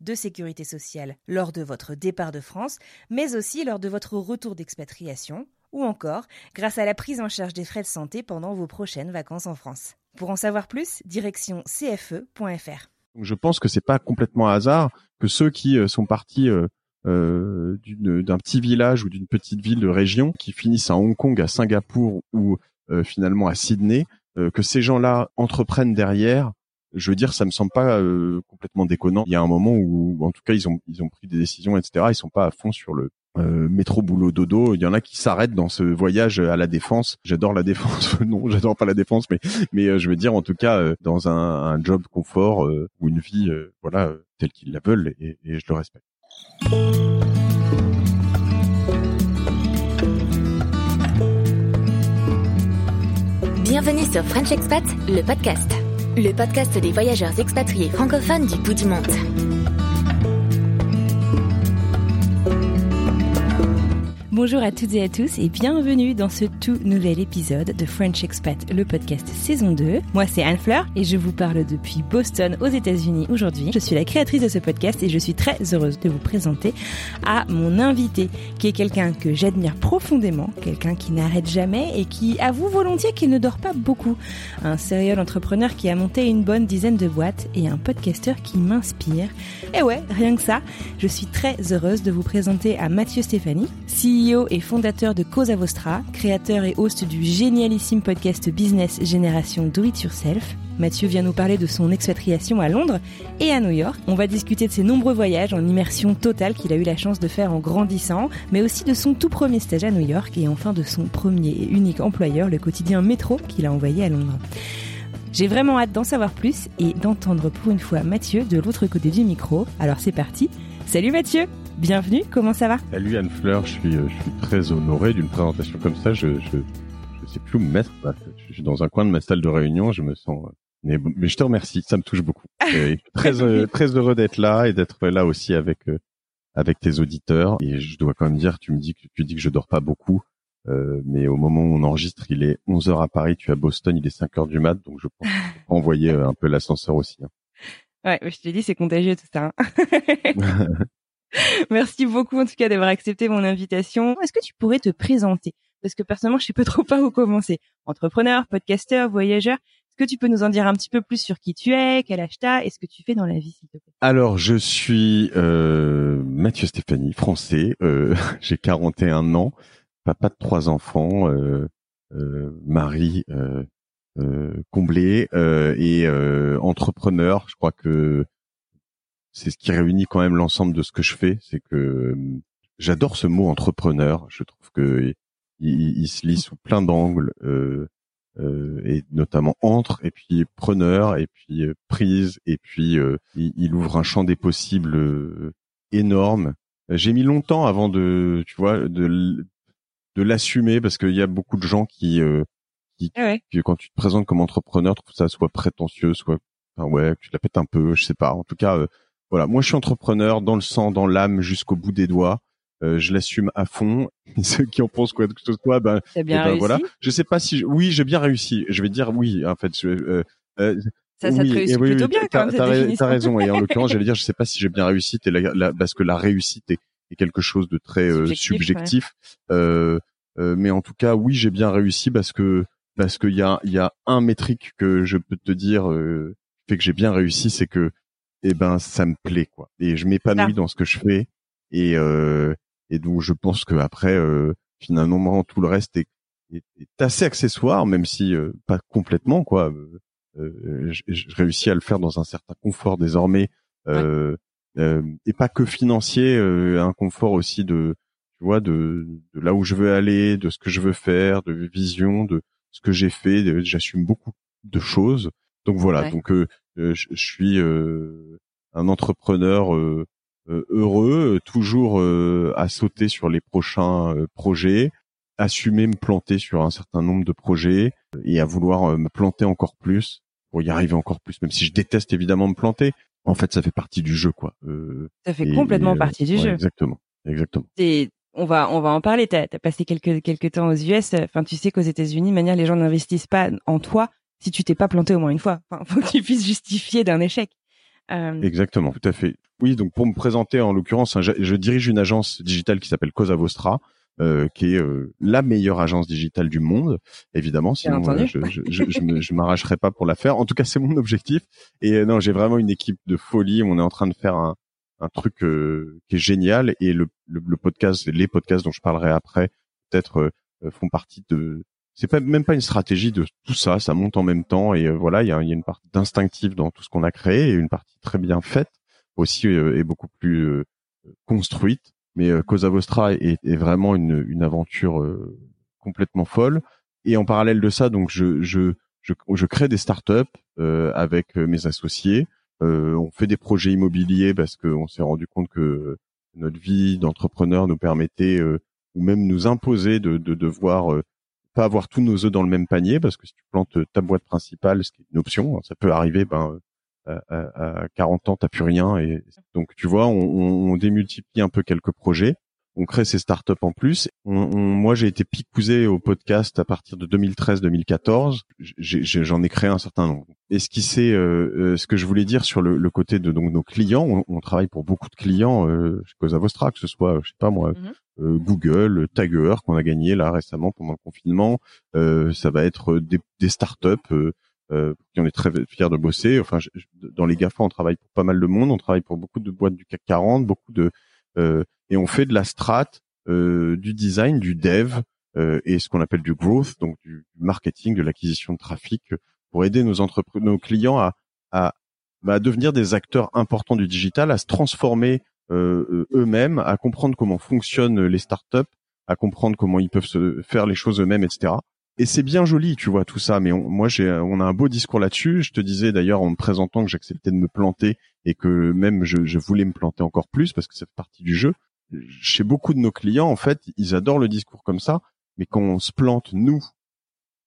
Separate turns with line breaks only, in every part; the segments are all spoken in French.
de sécurité sociale lors de votre départ de France, mais aussi lors de votre retour d'expatriation, ou encore grâce à la prise en charge des frais de santé pendant vos prochaines vacances en France. Pour en savoir plus, direction cfe.fr.
Je pense que c'est pas complètement hasard que ceux qui euh, sont partis euh, euh, d'un petit village ou d'une petite ville de région, qui finissent à Hong Kong, à Singapour ou finalement à Sydney, que ces gens-là entreprennent derrière. Je veux dire, ça me semble pas euh, complètement déconnant. Il y a un moment où, en tout cas, ils ont ils ont pris des décisions, etc. Ils sont pas à fond sur le euh, métro boulot dodo. Il y en a qui s'arrêtent dans ce voyage à la défense. J'adore la défense. non, j'adore pas la défense, mais mais euh, je veux dire en tout cas dans un, un job confort ou une vie voilà telle qu'ils la veulent et, et je le respecte.
Bienvenue sur French Expat, le podcast. Le podcast des voyageurs expatriés francophones du bout du monde.
Bonjour à toutes et à tous et bienvenue dans ce tout nouvel épisode de French Expat, le podcast saison 2. Moi c'est Anne Fleur et je vous parle depuis Boston aux États-Unis aujourd'hui. Je suis la créatrice de ce podcast et je suis très heureuse de vous présenter à mon invité qui est quelqu'un que j'admire profondément, quelqu'un qui n'arrête jamais et qui avoue volontiers qu'il ne dort pas beaucoup. Un serial entrepreneur qui a monté une bonne dizaine de boîtes et un podcasteur qui m'inspire. Et ouais, rien que ça, je suis très heureuse de vous présenter à Mathieu Stéphanie, CEO et fondateur de Cosa Vostra, créateur et host du génialissime podcast business Génération Do It Yourself. Mathieu vient nous parler de son expatriation à Londres et à New York. On va discuter de ses nombreux voyages en immersion totale qu'il a eu la chance de faire en grandissant, mais aussi de son tout premier stage à New York et enfin de son premier et unique employeur, le quotidien Métro, qu'il a envoyé à Londres. J'ai vraiment hâte d'en savoir plus et d'entendre pour une fois Mathieu de l'autre côté du micro. Alors c'est parti. Salut Mathieu Bienvenue, comment ça va
Salut Anne Fleur, je suis euh, je suis très honoré d'une présentation comme ça. Je je je sais plus où me mettre. là. Je suis dans un coin de ma salle de réunion, je me sens euh, mais, mais je te remercie, ça me touche beaucoup. Et très euh, très heureux d'être là et d'être là aussi avec avec tes auditeurs. Et je dois quand même dire, tu me dis que tu dis que je dors pas beaucoup. Euh, mais au moment où on enregistre, il est 11 heures à Paris, tu es à Boston, il est 5 heures du mat, donc je pense envoyer un peu l'ascenseur aussi. hein.
Ouais, je t'ai dit, c'est contagieux tout ça. hein. Merci beaucoup en tout cas d'avoir accepté mon invitation. Est-ce que tu pourrais te présenter? Parce que personnellement, je sais pas trop pas où commencer. Entrepreneur, podcasteur, voyageur. Est-ce que tu peux nous en dire un petit peu plus sur qui tu es, quel âge t'as et ce que tu fais dans la vie, s'il te plaît?
Alors, je suis euh, Mathieu Stéphanie, français. Euh, J'ai 41 ans, papa de trois enfants, euh, euh, mari euh, euh, comblé et entrepreneur. Je crois que c'est ce qui réunit quand même l'ensemble de ce que je fais. C'est que euh, j'adore ce mot entrepreneur. Je trouve que il, il se lit sous plein d'angles. Euh, euh, et notamment entre et puis preneur et puis euh, prise et puis euh, il, il ouvre un champ des possibles énorme. J'ai mis longtemps avant de tu vois de l'assumer parce qu'il y a beaucoup de gens qui euh, qui,
Ah ouais.
qui, quand tu te présentes comme entrepreneur trouvent ça soit prétentieux soit enfin ouais tu la pètes un peu je sais pas en tout cas euh, voilà moi je suis entrepreneur dans le sang dans l'âme jusqu'au bout des doigts Euh, je l'assume à fond ceux qui en pensent quoi que ce soit ben
bien
eh ben,
réussi
voilà. Je sais pas si je- oui, j'ai bien réussi. Je vais dire oui. En fait, je, euh, euh,
Ça, ça te
oui,
réussit
et oui,
plutôt
oui,
bien quand même,
t'as, ra- raison. Et en l'occurrence, j'allais dire, je sais pas si j'ai bien réussi, t'es la- la- parce que la réussite est, est quelque chose de très euh,
Subjectif,
subjectif. Euh, euh, mais en tout cas, oui, j'ai bien réussi parce que parce qu'il y a il y a un métrique que je peux te dire euh, fait que j'ai bien réussi, c'est que eh ben ça me plaît quoi. Et je m'épanouis
Ah.
dans ce que je fais et euh, et donc je pense que après euh, finalement tout le reste est, est, assez accessoire, même si pas complètement quoi. je, je, réussis à le faire dans un certain confort désormais, et pas que financier, un confort aussi de tu vois de, de là où je veux aller, de ce que je veux faire, de vision, de ce que j'ai fait. J'assume beaucoup de choses. Donc voilà. Donc je, je, suis un entrepreneur euh, heureux, euh, toujours euh, à sauter sur les prochains projets, assumer me planter sur un certain nombre de projets et à vouloir me planter encore plus pour y arriver encore plus, même si je déteste évidemment me planter. En fait, ça fait partie du jeu, quoi.
ça fait complètement partie du jeu.
Exactement, exactement.
on va on va en parler. T'as as passé quelques quelques temps aux US. Enfin, tu sais qu'aux États-Unis, manière les gens n'investissent pas en toi si tu t'es pas planté au moins une fois. Enfin, faut que tu puisses justifier d'un échec.
Euh... Exactement, tout à fait. Oui, donc pour me présenter, en l'occurrence, je, dirige une agence digitale qui s'appelle Cosa Vostra, euh, qui est euh, la meilleure agence digitale du monde, évidemment. Sinon, euh, je, je, je, je m'arracherai pas pour la faire. En tout cas, c'est mon objectif. Et euh, non, j'ai vraiment une équipe de folie. On est en train de faire un, un truc qui est génial. Et le, le, le, podcast, les podcasts dont je parlerai après, peut-être font partie de. C'est pas même pas une stratégie de tout ça. Ça monte en même temps. Et voilà, il y a, y a une partie d'instinctif dans tout ce qu'on a créé et une partie très bien faite aussi euh, est beaucoup plus euh, construite. Mais euh, Cosa Vostra est, est vraiment une, une aventure complètement folle. Et en parallèle de ça, donc je, je, je, je crée des startups euh, avec mes associés. Euh, on fait des projets immobiliers parce qu'on s'est rendu compte que notre vie d'entrepreneur nous permettait ou même nous imposait de, de devoir pas avoir tous nos œufs dans le même panier parce que si tu plantes ta boîte principale, ce qui est une option, hein, ça peut arriver, ben à, 40 ans, t'as plus rien. Et donc, tu vois, on, on, démultiplie un peu quelques projets. On crée ces startups en plus. moi, j'ai été picousé au podcast à partir de 2013-2014. J'en ai, créé un certain nombre. C'est, euh, euh, ce que je voulais dire sur le, le côté de donc nos clients, on, travaille pour beaucoup de clients euh, chez Cosa Vostra, que ce soit, je sais pas moi, euh, Google, Tagger qu'on a gagné là récemment pendant le confinement. ça va être des, des startups euh, qui on est très fiers de bosser. Enfin, dans les GAFA, on travaille pour pas mal de monde, on travaille pour beaucoup de boîtes du CAC 40, beaucoup de euh, et on fait de la strat, euh, du design, du dev euh, et ce qu'on appelle du growth, donc du marketing, de l'acquisition de trafic, pour aider nos entreprises, nos clients à, à, bah, à devenir des acteurs importants du digital, à se transformer euh, eux-mêmes, à comprendre comment fonctionnent les startups, à comprendre comment ils peuvent se faire les choses eux-mêmes, etc et c'est bien joli, tu vois, tout ça. Mais moi, j'ai, on a un beau discours là-dessus. Je te disais d'ailleurs en me présentant que j'acceptais de me planter et que même je, je, voulais me planter encore plus parce que c'est partie du jeu. Chez beaucoup de nos clients, en fait, ils adorent le discours comme ça. Mais quand on se plante, nous,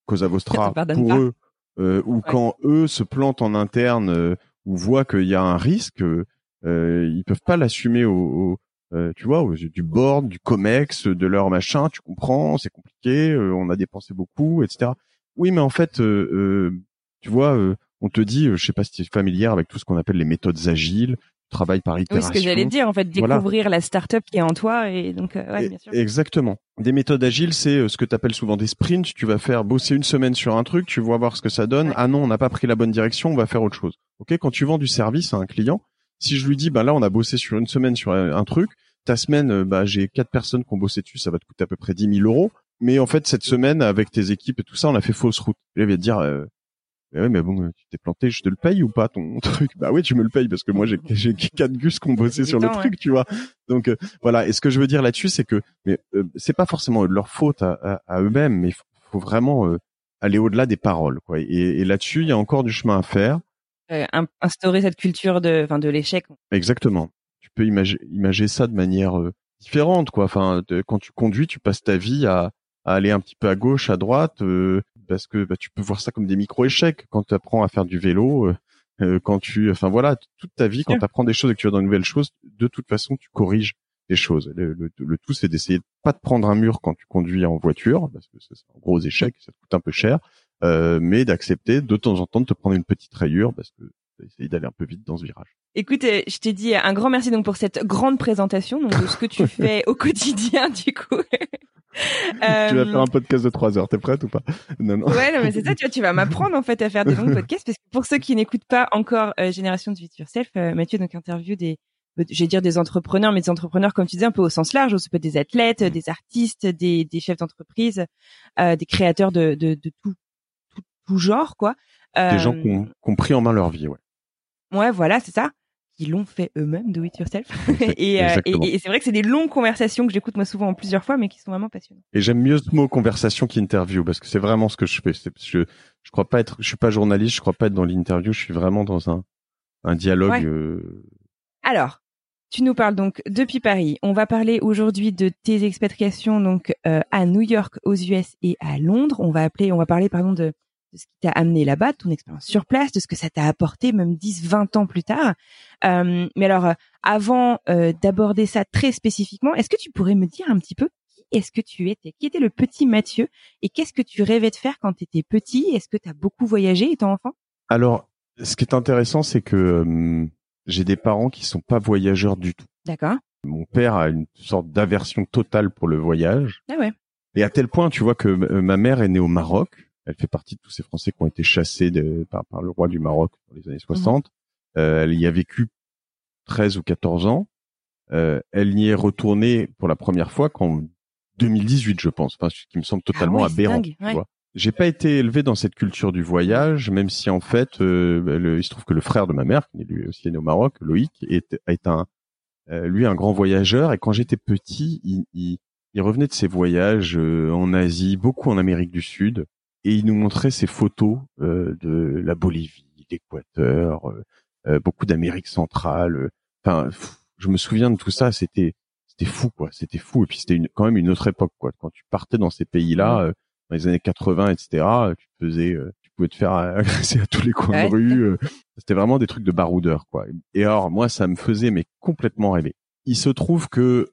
Cosa Vostra, pour eux, euh, ou quand eux se plantent en interne euh, ou voient qu'il y a un risque, euh, ils peuvent pas l'assumer au, euh, tu vois, du board, du comex, de leur machin, tu comprends, c'est compliqué, euh, on a dépensé beaucoup, etc. Oui, mais en fait, euh, tu vois, on te dit, je sais pas si tu es familière avec tout ce qu'on appelle les méthodes agiles, travail par itération.
Oui, ce que j'allais dire, en fait, découvrir la startup qui est en toi et donc, ouais, bien sûr.
Exactement. Des méthodes agiles, c'est ce que tu appelles souvent des sprints. Tu vas faire bosser une semaine sur un truc, tu vas voir ce que ça donne. Ah non, on n'a pas pris la bonne direction, on va faire autre chose. Ok, quand tu vends du service à un client, si je lui dis, bah là, on a bossé sur une semaine sur un truc, ta semaine, euh, bah, j'ai quatre personnes qui ont bossé dessus, ça va te coûter à peu près 10 000 euros. Mais en fait, cette semaine, avec tes équipes et tout ça, on a fait fausse route. Et là, il va te dire, euh, mais ouais, mais bon, tu t'es planté, je te le paye ou pas ton truc? Bah oui, tu me le payes parce que moi j'ai quatre gus qui ont bossé sur le truc, tu vois. Donc euh, voilà. Et ce que je veux dire là-dessus, c'est que mais c'est pas forcément de leur faute à, à, eux-mêmes, mais il faut, vraiment aller au-delà des paroles, quoi. Et, et là-dessus, il y a encore du chemin à faire.
Instaurer cette culture de, enfin, de l'échec.
Exactement peux imaginer ça de manière euh, différente, quoi. Enfin, quand tu conduis, tu passes ta vie à, aller un petit peu à gauche, à droite, euh, parce que bah, tu peux voir ça comme des micro-échecs quand tu apprends à faire du vélo. Euh, quand tu, enfin voilà, toute ta vie, quand tu apprends des choses et que tu vas dans une nouvelle chose, de toute façon, tu corriges des choses. Le, le, tout, c'est d'essayer de pas te prendre un mur quand tu conduis en voiture, parce que c'est un gros échec, ça te coûte un peu cher, euh, mais d'accepter de temps en temps de te prendre une petite rayure, parce que essayer d'aller un peu vite dans ce virage.
Écoute, euh, je t'ai dit un grand merci donc pour cette grande présentation donc, de ce que tu fais au quotidien du coup.
Tu vas faire un podcast de trois heures, t'es prête ou pas?
Non, non. Ouais, non, mais c'est ça, tu vois, tu vas m'apprendre en fait à faire des longs podcasts parce que pour ceux qui n'écoutent pas encore euh, Génération de Vie Yourself, euh, Mathieu donc interview des je vais dire des entrepreneurs, mais des entrepreneurs comme tu disais un peu au sens large, ça peut être des athlètes, des artistes, des, des chefs d'entreprise, euh, des créateurs de, de, de tout, tout, genre quoi.
des gens qui ont, qui ont, pris en main leur vie, ouais.
Ouais, voilà, c'est ça qui l'ont fait eux-mêmes, do it yourself. et, euh, et, et c'est vrai que c'est des longues conversations que j'écoute moi souvent en plusieurs fois, mais qui sont vraiment passionnantes.
Et j'aime mieux ce mot conversation qu'interview parce que c'est vraiment ce que je fais. Je je crois pas être, je suis pas journaliste, je crois pas être dans l'interview, je suis vraiment dans un un dialogue.
Ouais.
Euh...
Alors, tu nous parles donc depuis Paris. On va parler aujourd'hui de tes expatriations donc euh, à New York, aux US et à Londres. On va appeler, on va parler pardon de de ce qui t'a amené là-bas, de ton expérience sur place, de ce que ça t'a apporté même 10, 20 ans plus tard. Euh, mais alors, euh, avant euh, d'aborder ça très spécifiquement, est-ce que tu pourrais me dire un petit peu qui est-ce que tu étais? Qui était le petit Mathieu? Et qu'est-ce que tu rêvais de faire quand tu étais petit? Est-ce que tu as beaucoup voyagé étant enfant?
Alors, ce qui est intéressant, c'est que euh, j'ai des parents qui sont pas voyageurs du tout.
D'accord.
Mon père a une sorte d'aversion totale pour le voyage.
Ah ouais.
Et à tel point, tu vois, que ma mère est née au Maroc. Elle fait partie de tous ces Français qui ont été chassés de, par, par, le roi du Maroc dans les années 60. Mmh. Euh, elle y a vécu 13 ou 14 ans. Euh, elle y est retournée pour la première fois qu'en 2018, je pense. Enfin, ce qui me semble totalement
ah ouais,
aberrant.
Ouais.
J'ai pas été élevé dans cette culture du voyage, même si en fait, euh, le, il se trouve que le frère de ma mère, qui est lui aussi né au Maroc, Loïc, est, est un, euh, lui un grand voyageur. Et quand j'étais petit, il, il, il, revenait de ses voyages euh, en Asie, beaucoup en Amérique du Sud et il nous montrait ses photos euh, de la Bolivie, l'Équateur, euh, euh, beaucoup d'Amérique centrale. Enfin, je me souviens de tout ça. C'était c'était fou quoi. C'était fou. Et puis c'était quand même une autre époque quoi. Quand tu partais dans ces pays-là, dans les années 80, etc. Tu faisais, tu pouvais te faire agresser à tous les coins
ouais.
de rue. C'était vraiment des trucs de baroudeur quoi. Et alors moi, ça me faisait mais complètement rêver. Il se trouve que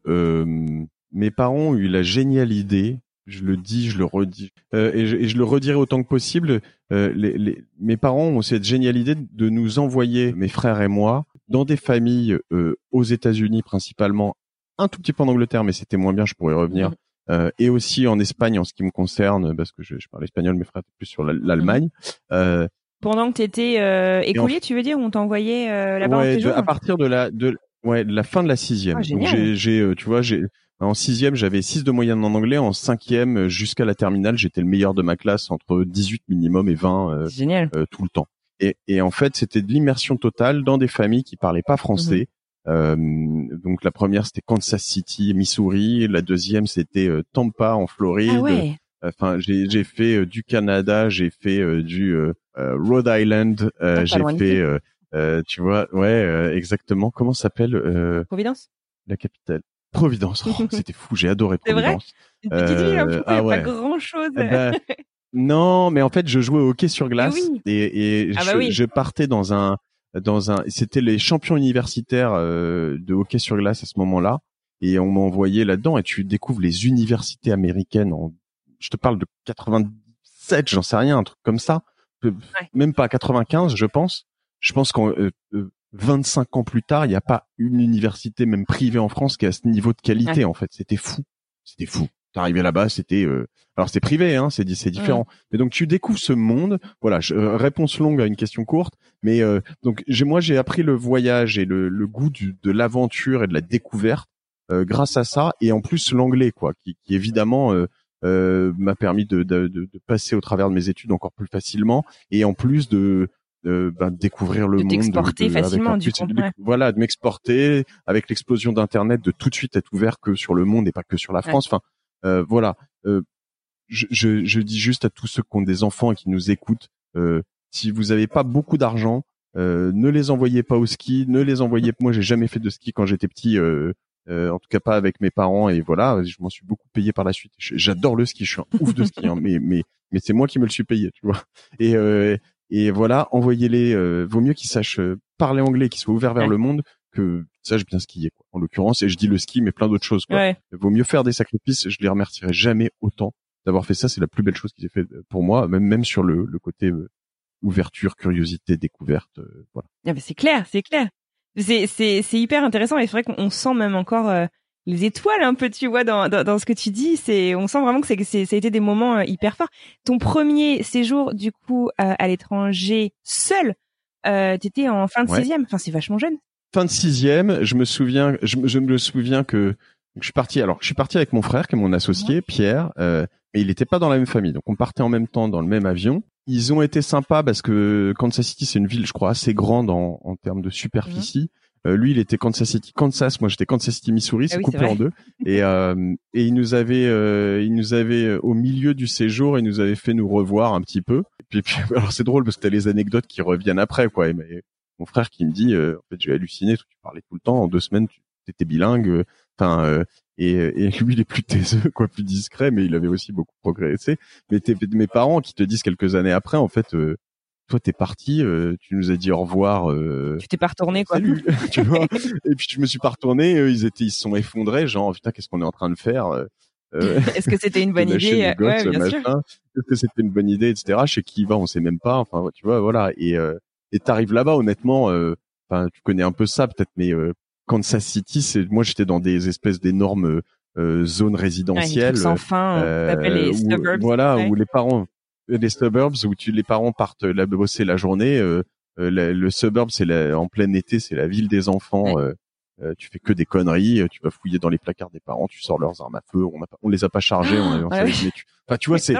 mes parents ont eu la géniale idée je le dis, je le redis, euh, et, je, et, je, le redirai autant que possible. Euh, les, les, mes parents ont cette géniale idée de nous envoyer, mes frères et moi, dans des familles euh, aux États-Unis principalement, un tout petit peu en Angleterre, mais c'était moins bien, je pourrais revenir, mmh. et aussi en Espagne en ce qui me concerne, parce que je, je parle espagnol, mes frères étaient plus sur l'Allemagne.
Mmh. Pendant que tu étais écolier, en... tu veux dire, on t'envoyait là-bas
ouais,
de,
à partir de la de ouais de la fin de la sixième.
Ah,
j'ai, tu vois, j'ai en sixième, j'avais 6 de moyenne en anglais. En cinquième, jusqu'à la terminale, j'étais le meilleur de ma classe entre 18 minimum et 20 euh,
Génial.
Euh, tout le temps. Et, et en fait, c'était de l'immersion totale dans des familles qui parlaient pas français. Mmh. Euh, donc la première, c'était Kansas City, Missouri. La deuxième, c'était euh, Tampa en Floride.
Ah ouais.
Enfin, j'ai, j'ai fait euh, du Canada, j'ai fait du Rhode Island, j'ai fait, tu vois, ouais, exactement. Comment s'appelle
Providence.
La capitale? Providence. Oh, c'était fou, j'ai adoré Providence.
C'est vrai Une petite ville, hein, euh,
ah ouais.
pas grand chose.
Eh ben, non, mais en fait, je jouais au hockey sur glace
oui.
et, et
ah
je,
bah oui.
je, partais dans un dans un c'était les champions universitaires euh, de hockey sur glace à ce moment-là et on m'a envoyé là-dedans et tu découvres les universités américaines en je te parle de 97, j'en sais rien, un truc comme ça,
ouais.
même pas 95, je pense. Je pense qu'en euh, 25 ans plus tard, il n'y a pas une université même privée en France qui a ce niveau de qualité
ouais.
en fait. C'était fou, c'était fou. T'arrivais là-bas, c'était euh... alors c'est privé, hein, c'est c'est différent. Ouais. Mais donc tu découvres ce monde. Voilà, je, euh, réponse longue à une question courte. Mais euh, donc j'ai moi j'ai appris le voyage et le, le goût du, de l'aventure et de la découverte euh, grâce à ça et en plus l'anglais quoi, qui, qui évidemment euh, m'a permis de, de, de, de passer au travers de mes études encore plus facilement et en plus de de ben, découvrir le
de
monde, de,
facilement du
coup, voilà, de m'exporter avec l'explosion d'internet, de tout de suite être ouvert que sur le monde et pas que sur la France. Ouais. Enfin, euh, voilà. Euh, je, je, je, dis juste à tous ceux qui ont des enfants et qui nous écoutent, euh, si vous n'avez pas beaucoup d'argent, euh, ne les envoyez pas au ski, ne les envoyez. Moi, j'ai jamais fait de ski quand j'étais petit. Euh, en tout cas pas avec mes parents et voilà je m'en suis beaucoup payé par la suite j'adore le ski je suis un ouf de ski hein, mais mais mais c'est moi qui me le suis payé tu vois et et voilà, envoyez-les. Euh, vaut mieux qu'ils sachent euh, parler anglais, qu'ils soient ouverts vers ouais. le monde, que qu'ils sachent bien skier. Quoi. En l'occurrence, et je dis le ski, mais plein d'autres choses. Quoi.
Ouais.
Vaut mieux faire des sacrifices. Je les remercierai jamais autant d'avoir fait ça. C'est la plus belle chose qui s'est fait pour moi, même même sur le, le côté euh, ouverture, curiosité, découverte. euh, voilà.
Ah bah c'est clair, c'est clair. C'est c'est c'est hyper intéressant et c'est vrai qu'on sent même encore euh, les étoiles un peu, tu vois, dans, dans, dans ce que tu dis. C'est, on sent vraiment que c'est, c'est, ça a été des moments euh, hyper forts. Ton premier séjour, du coup, euh, à l'étranger, seul, euh, t'étais en fin de
Ouais.
sixième? Enfin, c'est vachement jeune.
fin de sixième, je me souviens, je, je me souviens que je suis parti. Alors, je suis parti avec mon frère, qui est mon associé, Pierre, euh, mais il n'était pas dans la même famille. Donc, on partait en même temps dans le même avion. Ils ont été sympas parce que Kansas City, c'est une ville, je crois, assez grande en, en termes de superficie. Euh, lui, il était Kansas City, Kansas. Moi, j'étais Kansas City, Missouri. C'est
Ah oui,
coupé en deux. Et, euh, et il nous avait, euh, il nous avait euh, au milieu du séjour, il nous avait fait nous revoir un petit peu. Et puis, puis alors c'est drôle parce que t'as les anecdotes qui reviennent après, quoi. Et mon frère qui me dit, euh, en fait, j'ai halluciné. Tu parlais tout le temps. En deux semaines, tu étais bilingue. Enfin, euh, et, et lui, il est plus taiseux, quoi, plus discret, mais il avait aussi beaucoup progressé. Mais tes, mes parents qui te disent quelques années après, en fait, euh, toi, t'es parti, euh, tu nous as dit au revoir. euh,
Tu t'es pas retourné quoi.
Salut, tu vois. Et puis je me suis pas retourné. eux, ils étaient, ils se sont effondrés. Genre putain, qu'est-ce qu'on est en train de faire euh, euh,
Est-ce que c'était une bonne idée? Ouais, bien sûr.
machin. Est-ce que c'était une bonne idée, etc. Chez qui il va, on sait même pas. Enfin, tu vois, voilà. Et euh, et t'arrives là-bas, honnêtement. euh, Enfin, tu connais un peu ça, peut-être, mais euh, Kansas City, c'est moi, j'étais dans des espèces d'énormes euh, zones résidentielles.
sans fin, les
où-
suburbs.
voilà,
ouais.
où les parents, les suburbs, où tu, les parents partent là bosser la journée. euh, euh, le, suburb, c'est en plein été, c'est la ville des enfants. euh, euh, tu fais que des conneries, euh, tu vas fouiller dans les placards des parents, tu sors leurs armes à feu. On, a on les a pas chargés, on
ouais.
mais tu, enfin, tu vois, c'est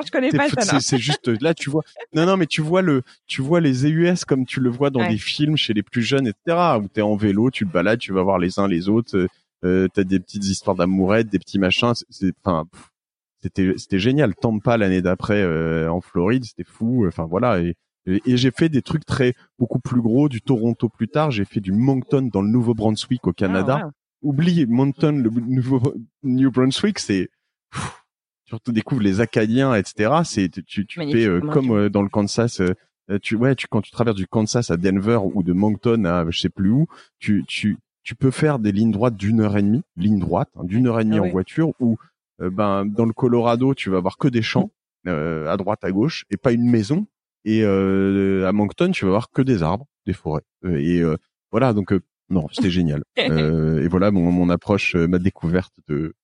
c'est juste là tu vois non non mais tu vois le tu vois les EUS comme tu le vois dans
Ouais.
des films chez les plus jeunes etc où t'es en vélo tu te balades tu vas voir les uns les autres euh, euh, t'as des petites histoires d'amourettes des petits machins c'est- c'est enfin pff, c'était c'était génial Tampa l'année d'après euh, en Floride c'était fou enfin voilà et et, et j'ai fait des trucs très beaucoup plus gros du Toronto plus tard j'ai fait du Moncton dans le Nouveau-Brunswick au Canada
Ah,
oublie Moncton, le nouveau New Brunswick, c'est pff, tu découvres les Acadiens, etc. C'est tu, tu
Magnifique
fais euh,
comme
euh, dans le Kansas. euh, euh, tu ouais, tu quand tu traverses du Kansas à Denver ou de Moncton à je sais plus où, tu tu tu peux faire des lignes droites d'une heure et demie, ligne droite, hein, d'une heure et demie
Ah
en voiture. Ou ben dans le Colorado, tu vas avoir que des champs euh, à droite à gauche et pas une maison. Et euh, à Moncton, tu vas avoir que des arbres, des forêts. Euh, et euh, voilà, donc euh, non, c'était génial. Euh, et voilà mon, mon approche, euh, ma découverte de,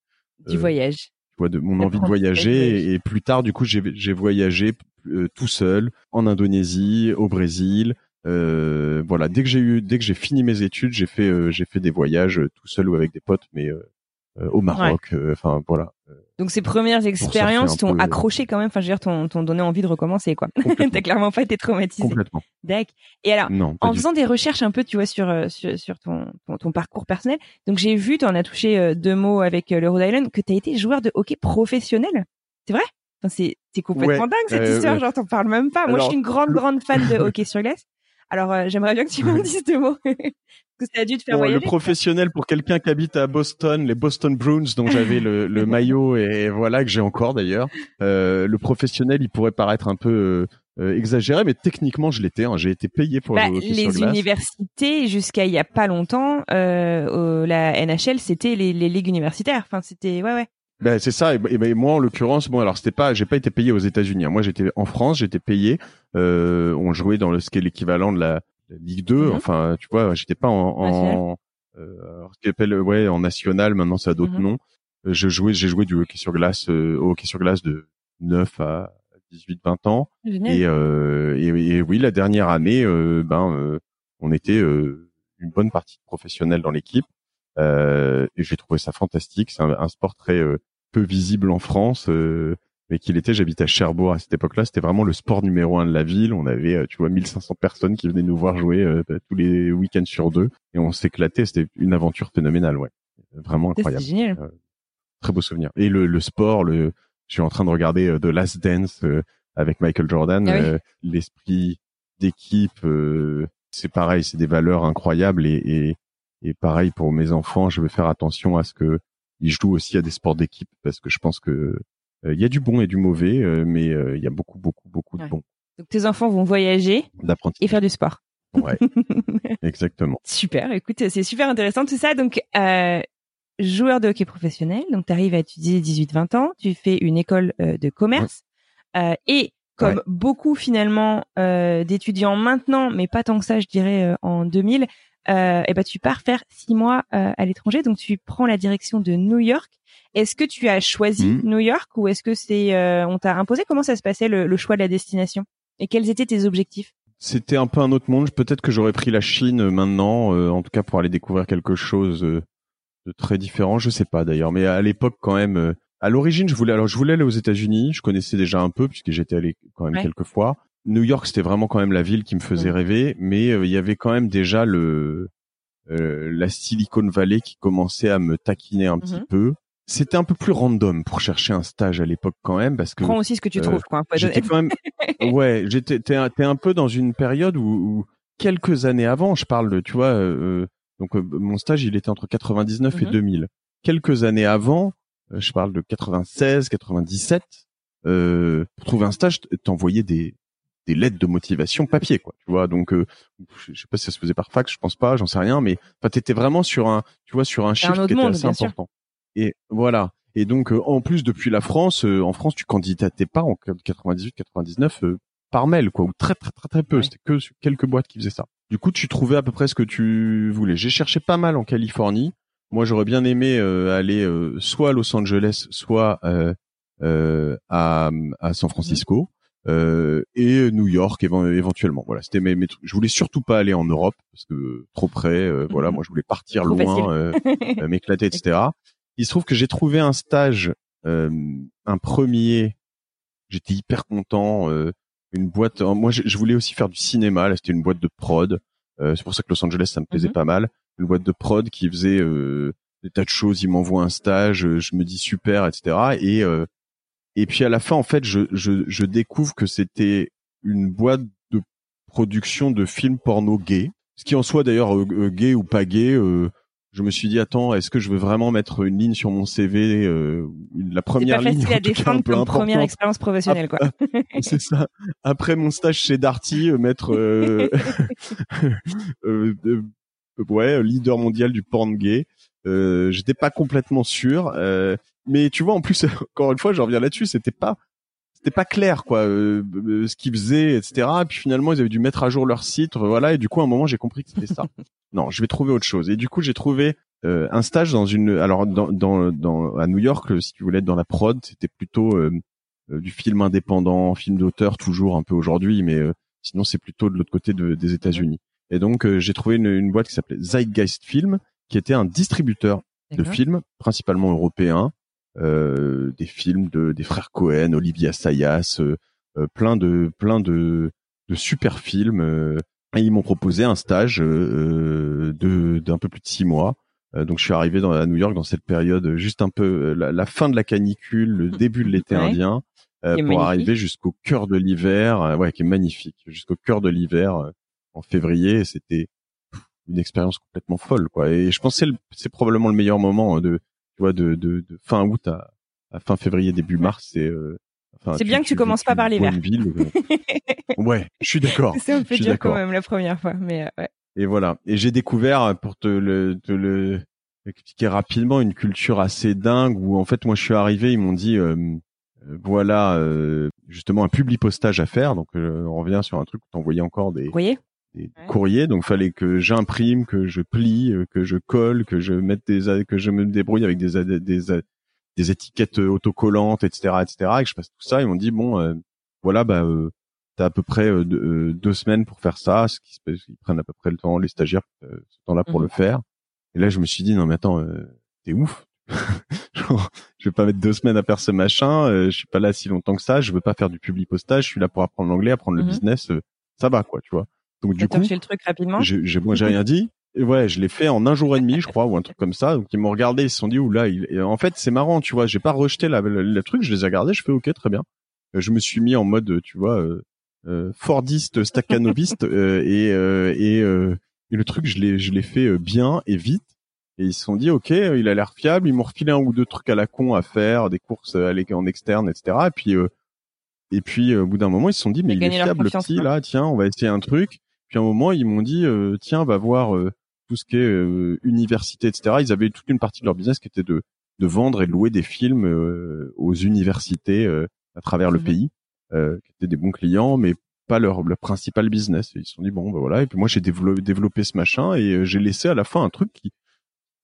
Du
euh,
voyage.
tu vois, de mon envie de voyager.
voyage.
Et, plus tard, du coup, j'ai j'ai voyagé euh, tout seul en Indonésie, au Brésil. Euh, voilà, dès que j'ai eu, dès que j'ai fini mes études, j'ai fait, euh, j'ai fait des voyages euh, tout seul ou avec des potes, mais euh, euh, au Maroc. euh, Enfin voilà.
Donc ces premières expériences t'ont
euh,
accroché quand même. Enfin, je veux dire, t'ont donné envie de recommencer, quoi. T'as clairement pas été traumatisé.
Complètement.
D'accord. Et alors,
Non.
En faisant des recherches un peu, tu vois, sur euh, sur, sur ton, ton ton parcours personnel, donc j'ai vu, t'en as touché euh, deux mots avec euh, le Rhode Island, que t'as été joueur de hockey professionnel. C'est vrai? Enfin, c'est complètement
Ouais,
dingue cette
euh,
histoire.
ouais.
Genre, t'en parles même pas. Moi, je suis une grande grande fan de hockey sur glace. Alors, euh, j'aimerais bien que tu m'en dises deux mots. Parce que ça a dû te faire
Bon, le
voyager.
professionnel pour quelqu'un qui habite à Boston, les Boston Bruins dont j'avais le, le maillot et voilà que j'ai encore d'ailleurs. Euh, le professionnel, il pourrait paraître un peu euh, euh, exagéré, mais techniquement je l'étais. hein. J'ai été payé pour
Bah,
au hockey
les
sur
universités, jusqu'à il y a pas longtemps, euh, la NHL, c'était les, les ligues universitaires. Enfin, c'était ouais, ouais.
Ben c'est ça. Et, ben- et moi en l'occurrence, bon alors c'était pas, j'ai pas été payé aux États-Unis. hein. Moi j'étais en France, j'étais payé. Euh, on jouait dans le ce qui est l'équivalent de la, la Ligue 2.
Mhm.
Enfin, tu vois, j'étais pas en, en euh, ce appelle ouais en national. Maintenant ça a d'autres
Mhm.
noms. Euh, Je jouais, j'ai joué du hockey sur glace, euh, au hockey sur glace de 9 à 18, 20 ans. Et, euh, et, et oui, la dernière année, euh, ben, euh, on était une bonne partie de professionnels dans l'équipe. Euh, et j'ai trouvé ça fantastique. C'est un, un sport très euh, peu visible en France, euh, mais qu'il était. J'habitais à Cherbourg à cette époque-là. C'était vraiment le sport numéro un de la ville. On avait, euh, tu vois, 1500 personnes qui venaient nous voir jouer euh, tous les week-ends sur deux, et on s'éclatait. C'était une aventure phénoménale, ouais, vraiment incroyable
génial.
très beau souvenir. Et le, le sport, le, je suis en train de regarder euh, The Last Dance euh, avec Michael Jordan,
Ah oui.
euh, l'esprit d'équipe, euh, c'est pareil, c'est des valeurs incroyables et, et, et pareil pour mes enfants, je vais faire attention à ce que ils jouent aussi à des sports d'équipe parce que je pense que euh, il y a du bon et du mauvais, euh, mais euh, il y a beaucoup, beaucoup, beaucoup
Ouais.
de bon
Donc tes enfants vont voyager et faire du sport.
Ouais, exactement.
Super. Écoute, c'est super intéressant tout ça. Donc joueur de hockey professionnel. Donc tu arrives à étudier 18-20 ans. Tu fais une école de commerce et comme
Ouais.
beaucoup finalement d'étudiants maintenant, mais pas tant que ça, je dirais en 2000. Euh, et ben tu pars faire six mois euh, à l'étranger, donc tu prends la direction de New York. Est-ce que tu as choisi
Mhm.
New York ou est-ce que c'est euh, on t'a imposé? Comment ça se passait le, le choix de la destination? Et quels étaient tes objectifs?
C'était un peu un autre monde. Peut-être que j'aurais pris la Chine maintenant, en tout cas pour aller découvrir quelque chose de très différent. Je sais pas d'ailleurs, mais à l'époque quand même. à l'origine, je voulais alors je voulais aller aux États-Unis. Je connaissais déjà un peu puisque j'étais allé quand même quelques fois. New York, c'était vraiment quand même la ville qui me faisait rêver, mais il y avait quand même déjà le la Silicon Valley qui commençait à me taquiner un petit mhm. peu c'était un peu plus random pour chercher un stage à l'époque quand même parce que
prends aussi ce que tu trouves quoi
j'étais quand même ouais j'étais t'es, un peu dans une période où, quelques années avant je parle de tu vois euh, donc euh, mon stage il était entre 99 et 2000 mhm. quelques années avant euh, je parle de 96 97 euh, pour trouver un stage t'envoyais des des lettres de motivation papier quoi tu vois donc je sais pas si ça se faisait par fax je pense pas j'en sais rien mais enfin t'étais vraiment sur un tu vois sur un chiffre qui était assez important et voilà. Et donc, euh, en plus, depuis la France, euh, en France, tu candidatais pas en 98, 99 euh, par mail, quoi, ou très très très très peu. C'était que quelques boîtes qui faisaient ça. Du coup, tu trouvais à peu près ce que tu voulais. J'ai cherché pas mal en Californie. Moi, j'aurais bien aimé aller soit à Los Angeles, soit à, à San Francisco. Et New York éventuellement. Voilà, c'était mes, mes, trucs. Je voulais surtout pas aller en Europe parce que trop près. Voilà, mhm. moi je voulais partir loin, m'éclater, etc. Il se trouve que j'ai trouvé un stage, euh, un premier. J'étais hyper content. Euh, une boîte. Euh, moi, je, voulais aussi faire du cinéma. Là, c'était une boîte de prod. c'est pour ça que Los Angeles, ça me plaisait mhm. pas mal. Une boîte de prod qui faisait des tas de choses. Ils m'envoient un stage. je me dis super, etc. Et et puis à la fin, en fait, je je, je découvre que c'était une boîte de production de films porno gays. Ce qui en soit d'ailleurs gay ou pas gay, je me suis dit attends, est-ce que je veux vraiment mettre une ligne sur mon CV, euh, la première ligne
C'est pas facile à défendre comme première expérience professionnelle, quoi.
c'est ça. Après mon stage chez Darty, euh, mettre euh, euh, ouais leader mondial du porn gay. Euh, J'étais pas complètement sûr, mais tu vois en plus encore une fois, je reviens là-dessus, c'était pas c'était pas clair quoi ce qu'ils faisaient etc et puis finalement ils avaient dû mettre à jour leur site voilà et du coup à un moment j'ai compris que c'était ça non, je vais trouver autre chose. Et du coup, j'ai trouvé euh, un stage dans une. Alors, dans, dans, dans, à New York, si tu voulais être dans la prod, c'était plutôt euh, euh, du film indépendant, film d'auteur, toujours un peu aujourd'hui, mais sinon c'est plutôt de l'autre côté de, des États-Unis. Et donc, j'ai trouvé une, une, boîte qui s'appelait Zeitgeist Film, qui était un distributeur de films, principalement européens, des films de des frères Cohen, Olivia Sayas, plein de plein de de super films et ils m'ont proposé un stage euh, de d'un peu plus de six mois. Euh, donc je suis arrivé dans, à New York dans cette période juste un peu euh, la, fin de la canicule, le début de l'été indien, pour arriver jusqu'au cœur de l'hiver, ouais, qui est magnifique, jusqu'au cœur de l'hiver en février. C'était une expérience complètement folle, quoi. Et je pense que c'est probablement le meilleur moment de, tu vois, de, de, de fin août à, à, fin février, début mars. C'est
c'est bien que tu, commences pas par l'hiver.
ouais, je suis d'accord.
C'est un peu dur quand même la première fois, mais euh, ouais.
Et voilà. Et j'ai découvert, pour te le, te le expliquer rapidement, une culture assez dingue où en fait moi je suis arrivé, ils m'ont dit euh, euh, voilà justement un public postage à faire. Donc on revient sur un truc où t'envoyais encore des
courriers.
Des courriers, donc fallait que j'imprime, que je plie, que je colle, que je mette des, que je me débrouille avec des, des, des étiquettes autocollantes, etc., etc. Et que je passe tout ça, ils m'ont dit bon, euh, voilà, bah, euh, t'as à peu près euh, deux, semaines pour faire ça, ce qui se ils prennent à peu près le temps, les stagiaires, ce temps-là pour le mhm. faire. Et là, je me suis dit non mais attends, t'es ouf. Genre, je vais pas mettre deux semaines à faire ce machin. je suis pas là si longtemps que ça. Je veux pas faire du public postage. Je suis là pour apprendre l'anglais, apprendre le mhm. business. ça va quoi, tu vois.
Donc du coup, le truc rapidement.
J'ai, moi, j'ai rien dit. Et ouais, je l'ai fait en un jour et demi, je crois, ou un truc comme ça. Donc ils m'ont regardé, ils se sont dit là, il... en fait c'est marrant, tu vois, j'ai pas rejeté la, le, truc, je les ai regardés, je fais ok, très bien. Euh, je me suis mis en mode, tu vois, euh, euh Fordiste, staccanoviste, euh, et et, et le truc, je l'ai je l'ai fait bien et vite. Et ils se sont dit ok, il a l'air fiable. Ils m'ont refilé un ou deux trucs à la con à faire, des courses à en externe, etc. Et puis et puis au bout d'un moment, ils se sont dit mais il est fiable le petit là, tiens, on va essayer un truc. Puis à un moment, ils m'ont dit tiens, va voir tout ce qui est euh, université, etc. Ils avaient toute une partie de leur business qui était de, de vendre et de louer des films euh, aux universités euh, à travers le mhm. pays, qui étaient des bons clients, mais pas leur, leur principal business. ils se sont dit bon, ben voilà. Et puis moi, j'ai développé, développé ce machin et j'ai laissé à la fin un truc qui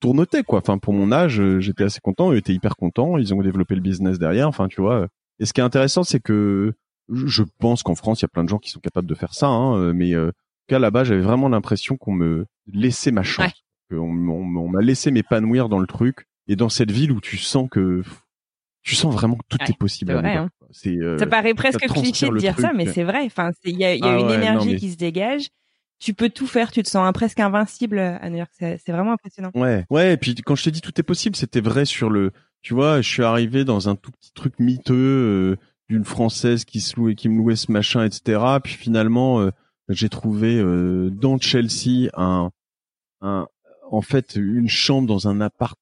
tournotait quoi. Enfin, pour mon âge, j'étais assez content. Eux étaient hyper contents. Ils ont développé le business derrière. Enfin, tu vois. Et ce qui est intéressant, c'est que je pense qu'en France, il y a plein de gens qui sont capables de faire ça, hein, mais euh, cas là-bas, j'avais vraiment l'impression qu'on me laissait ma chance, qu'on on, m'a laissé m'épanouir dans le truc et dans cette ville où tu sens que tu sens vraiment que tout est possible.
Vrai, hein. euh, ça paraît presque cliché de dire ça, mais c'est vrai. Enfin, il y a, y a ah une énergie qui se dégage. Tu peux tout faire, tu te sens presque invincible à New York. C'est vraiment impressionnant.
Ouais, ouais. Et puis quand je t'ai dit tout est possible, c'était vrai sur le. Tu vois, je suis arrivé dans un tout petit truc miteux euh, d'une française qui se louait, qui me louait ce machin, etc. Puis finalement, euh, j'ai trouvé dans Chelsea un, un, en fait, une chambre dans un appart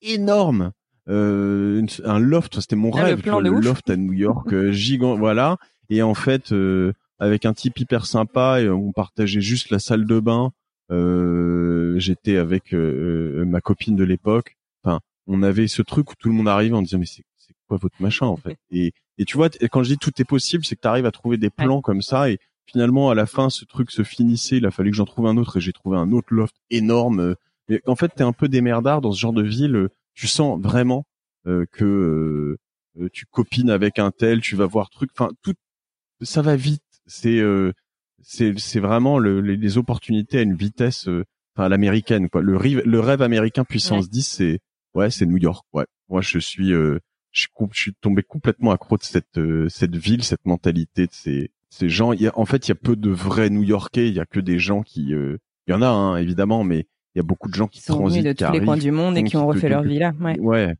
énorme euh, un loft, c'était mon ah, rêve, le, loft à New York, euh, gigant, voilà. Et en fait, euh, avec un type hyper sympa, et on partageait juste la salle de bain. J'étais avec ma copine de l'époque. Enfin, on avait ce truc où tout le monde arrive en disant mais c'est quoi votre machin en fait? Et, et tu vois, quand je dis tout est possible, c'est que tu arrives à trouver des plans comme ça et finalement à la fin ce truc se finissait. Il a fallu que j'en trouve un autre et j'ai trouvé un autre loft énorme. Mais en fait, t'es un peu démerdard dans ce genre de ville tu sens vraiment euh, que euh, tu copines avec un tel, tu vas voir truc, enfin tout, ça va vite. C'est euh, c'est c'est vraiment le, les, opportunités à une vitesse, enfin l'américaine quoi. Le rêve, le rêve américain puissance 10, c'est ouais, c'est New York. Ouais, moi je suis je suis, je suis tombé complètement accro de cette cette ville, cette mentalité de ces ces gens. Y a, en fait, il y a peu de vrais New-Yorkais. Il y a que des gens qui, il y en a hein, évidemment, mais il y a beaucoup de gens qui
sont
transitent
de tous les coins du monde et qui ont refait leur vie là. Ouais.
ouais.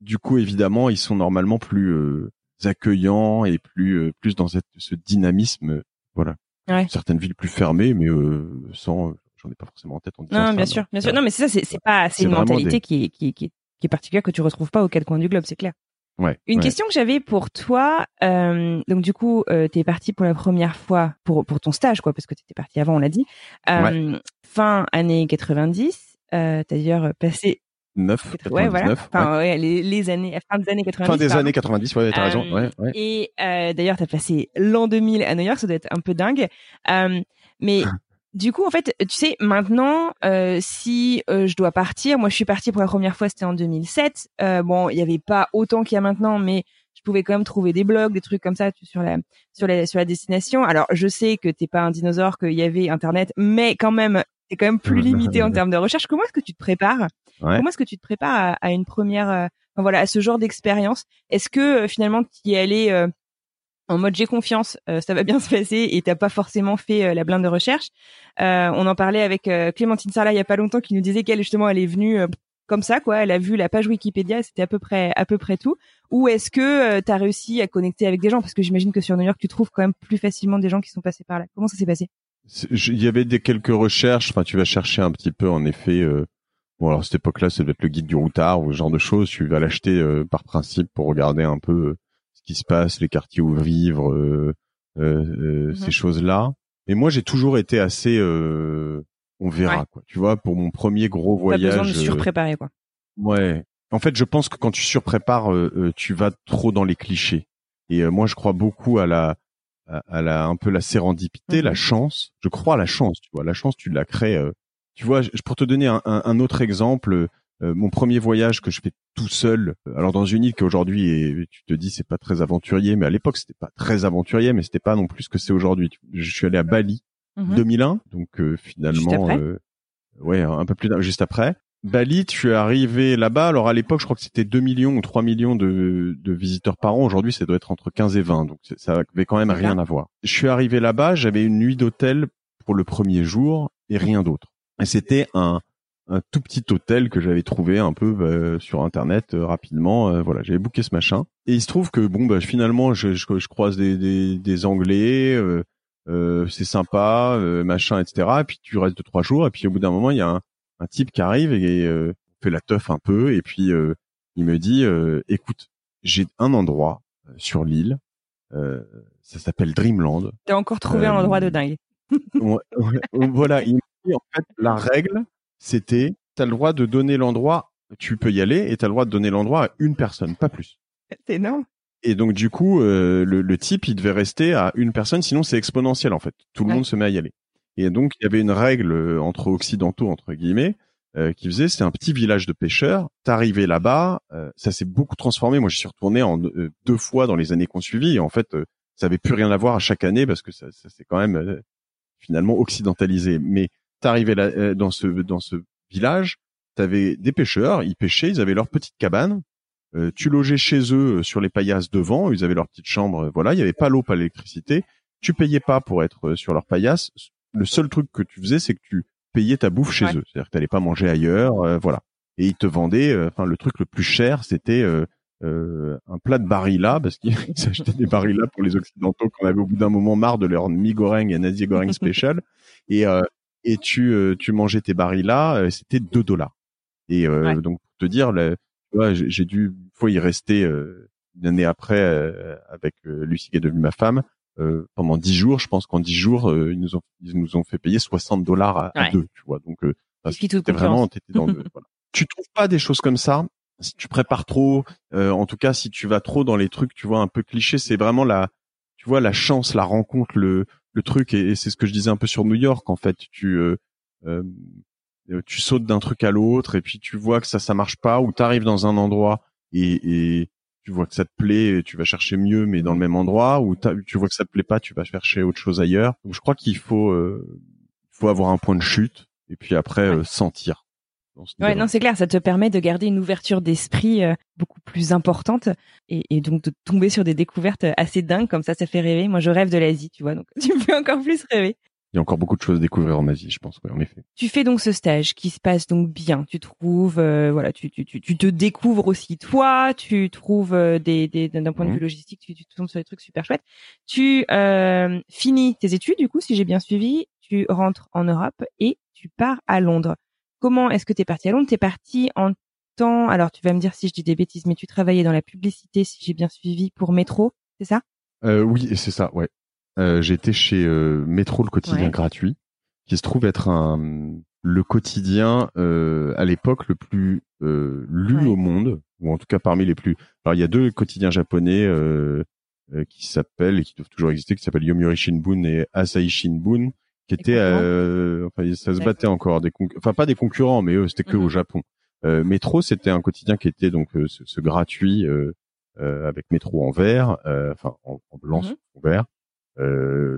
Du coup, évidemment, ils sont normalement plus euh, accueillants et plus euh, plus dans cette, ce dynamisme. voilà. Ouais. Certaines villes plus fermées, mais euh, sans, j'en ai pas forcément en tête en
Non, bien sûr, bien sûr. Non, mais c'est ça, c'est pas, c'est une mentalité qui, qui, qui, qui est particulière que tu retrouves pas aux quatre coins du globe, c'est clair.
Ouais,
Une question que j'avais pour toi, euh, donc du coup, euh, tu es parti pour la première fois pour pour ton stage, quoi, parce que tu étais parti avant, on l'a dit. Euh, fin années 90, euh, t'as d'ailleurs passé
9, ouais, voilà.
Enfin, ouais. les, les, années, fin des années 90.
Fin des années 90, ouais, t'as raison. Ouais, ouais.
Et euh, d'ailleurs, t'as passé l'an 2000 à New York, ça doit être un peu dingue. Euh, mais Du coup, en fait, tu sais, maintenant, euh, si euh, je dois partir, moi, je suis partie pour la première fois, c'était en 2007. Euh, bon, il n'y avait pas autant qu'il y a maintenant, mais je pouvais quand même trouver des blogs, des trucs comme ça sur la sur la sur la destination. Alors, je sais que t'es pas un dinosaure, qu'il y avait Internet, mais quand même, c'est quand même plus limité en termes de recherche. Comment est-ce que tu te prépares? Comment est-ce que tu te prépares à, une première, enfin, voilà, à ce genre d'expérience? Est-ce que finalement tu y allais en mode j'ai confiance, euh, ça va bien se passer et t'as pas forcément fait euh, la blinde de recherche. Euh, on en parlait avec Clémentine Sarla il y a pas longtemps qui nous disait qu'elle justement elle est venue comme ça quoi, elle a vu la page Wikipédia c'était à peu près à peu près tout. Ou est-ce que tu as réussi à connecter avec des gens? Parce que j'imagine que sur New York tu trouves quand même plus facilement des gens qui sont passés par là. Comment ça s'est passé?
Il y avait des quelques recherches, enfin tu vas chercher un petit peu en effet Bon alors cette époque-là, ça devait être le guide du routard ou ce genre de choses. Tu vas l'acheter par principe pour regarder un peu qui se passe, les quartiers où vivre, euh, euh, euh mhm. ces choses-là. Et moi, j'ai toujours été assez, euh, on verra quoi. Tu vois, pour mon premier gros voyage. Pas
besoin de surpréparer quoi.
Ouais. En fait, je pense que quand tu surprépares, tu vas trop dans les clichés. Et moi, je crois beaucoup à la, à, la, un peu la sérendipité, la mhm. chance. Je crois à la chance. Tu vois, la chance, tu la crées. tu vois, pour te donner un, un autre exemple, euh, mon premier voyage que je fais tout seul, euh, alors dans une île qui aujourd'hui est, tu te dis c'est pas très aventurier, mais à l'époque c'était pas très aventurier, mais c'était pas non plus ce que c'est aujourd'hui. Je suis allé à Bali 2001, mhm. donc euh, finalement, ouais, un peu plus juste après. Bali, tu es arrivé là-bas. Alors à l'époque, je crois que c'était 2 millions ou 3 millions de, de visiteurs par an. Aujourd'hui, ça doit être entre 15 et 20. Donc ça avait quand même rien à voir. Je suis arrivé là-bas, j'avais une nuit d'hôtel pour le premier jour et rien d'autre. Et c'était un un tout petit hôtel que j'avais trouvé un peu euh, sur internet euh, rapidement. Euh, voilà, j'avais booké ce machin. Et il se trouve que bon, bah, finalement, je, je, croise des, des, des Anglais, c'est sympa, machin, etc. Et puis tu restes deux trois jours. Et puis au bout d'un moment, il y a un, un, type qui arrive et fait la teuf un peu. Et puis il me dit, écoute, j'ai un endroit sur l'île. ça s'appelle Dreamland.
T'as encore trouvé un endroit de dingue.
voilà, il me dit en fait la règle c'était tu as le droit de donner l'endroit, tu peux y aller et tu as le droit de donner l'endroit à une personne, pas plus.
C'est énorme.
Et donc du coup, euh, le, le, type, il devait rester à une personne, sinon c'est exponentiel en fait. Tout le monde se met à y aller. Et donc il y avait une règle euh, entre occidentaux entre guillemets euh, qui faisait, c'est un petit village de pêcheurs. T'arrivais là-bas, ça s'est beaucoup transformé. Moi, je suis retourné en deux fois dans les années qu'on suivit. Et en fait, ça avait plus rien à voir à chaque année parce que ça, ça c'est quand même euh, finalement occidentalisé. Mais t'arrivais là euh, dans ce dans ce village, t'avais des pêcheurs, ils pêchaient, ils avaient leur petite cabane. Euh, tu logeais chez eux sur les paillasses devant, ils avaient leur petite chambre, voilà, il y avait pas l'eau, pas l'électricité. Tu payais pas pour être sur leur paillasse. Le seul truc que tu faisais, c'est que tu payais ta bouffe chez eux. C'est-à-dire que t'allais pas manger ailleurs, voilà. Et ils te vendaient, enfin le truc le plus cher, c'était euh, un plat de barilla parce qu'ils s'achetaient des barilla pour les occidentaux qu'on avait au bout d'un moment marre de leur mi-goreng et nazi goreng spécial et euh, et tu euh, tu mangeais tes barilla c'était 2 dollars. Et donc pour te dire j'ai dû une fois y rester une année après avec Lucie qui est devenue ma femme pendant 10 jours. Je pense qu'en 10 jours ils nous ont ils nous ont fait payer 60 dollars à, deux tu vois. Donc
c'était vraiment
t'étais dans le, voilà. tu trouves pas des choses comme ça? Si tu prépares trop, euh, en tout cas si tu vas trop dans les trucs, tu vois un peu cliché, c'est vraiment la, tu vois la chance, la rencontre, le le truc et, c'est ce que je disais un peu sur New York en fait. Tu euh, euh, tu sautes d'un truc à l'autre et puis tu vois que ça ça marche pas ou tu arrives dans un endroit et, et tu vois que ça te plaît, et tu vas chercher mieux mais dans le même endroit ou tu vois que ça te plaît pas, tu vas chercher autre chose ailleurs. Donc je crois qu'il faut faut avoir un point de chute et puis après sentir
Ouais, non, c'est clair, ça te permet de garder une ouverture d'esprit euh, beaucoup plus importante et, et, donc de tomber sur des découvertes assez dingues comme ça, ça fait rêver. Moi, je rêve de l'Asie, tu vois, donc tu me fais encore plus rêver.
Il y a encore beaucoup de choses à découvrir en Asie, je pense, ouais, en effet.
Tu fais donc ce stage qui se passe donc bien. Tu trouves, euh, voilà, tu, tu, tu, tu, te découvres aussi toi. Tu trouves euh, des, des d'un point de vue mhm. logistique, tu, tu tombes sur des trucs super chouettes. Tu euh, finis tes études, du coup, si j'ai bien suivi. Tu rentres en Europe et tu pars à Londres. Comment est-ce que tu es parti à Londres? Tu es parti en temps, alors tu vas me dire si je dis des bêtises, mais tu travaillais dans la publicité, si j'ai bien suivi, pour Métro, c'est ça?
Euh, Oui, c'est ça, ouais. Euh, J'étais chez euh, Métro, le quotidien gratuit, qui se trouve être un le quotidien euh, à l'époque le plus euh, lu au monde, ou en tout cas parmi les plus. Alors il y a deux quotidiens japonais euh, qui s'appellent et qui doivent toujours exister, qui s'appellent Yomiuri Shimbun et Asahi Shimbun, qui était, euh, enfin, ça se battait encore des, enfin pas des concurrents, mais eux c'était que au mhm. Japon. Euh, Métro, c'était un quotidien qui était donc euh, ce, gratuit euh, euh, avec Métro en vert, euh, enfin en, blanc mhm. en vert,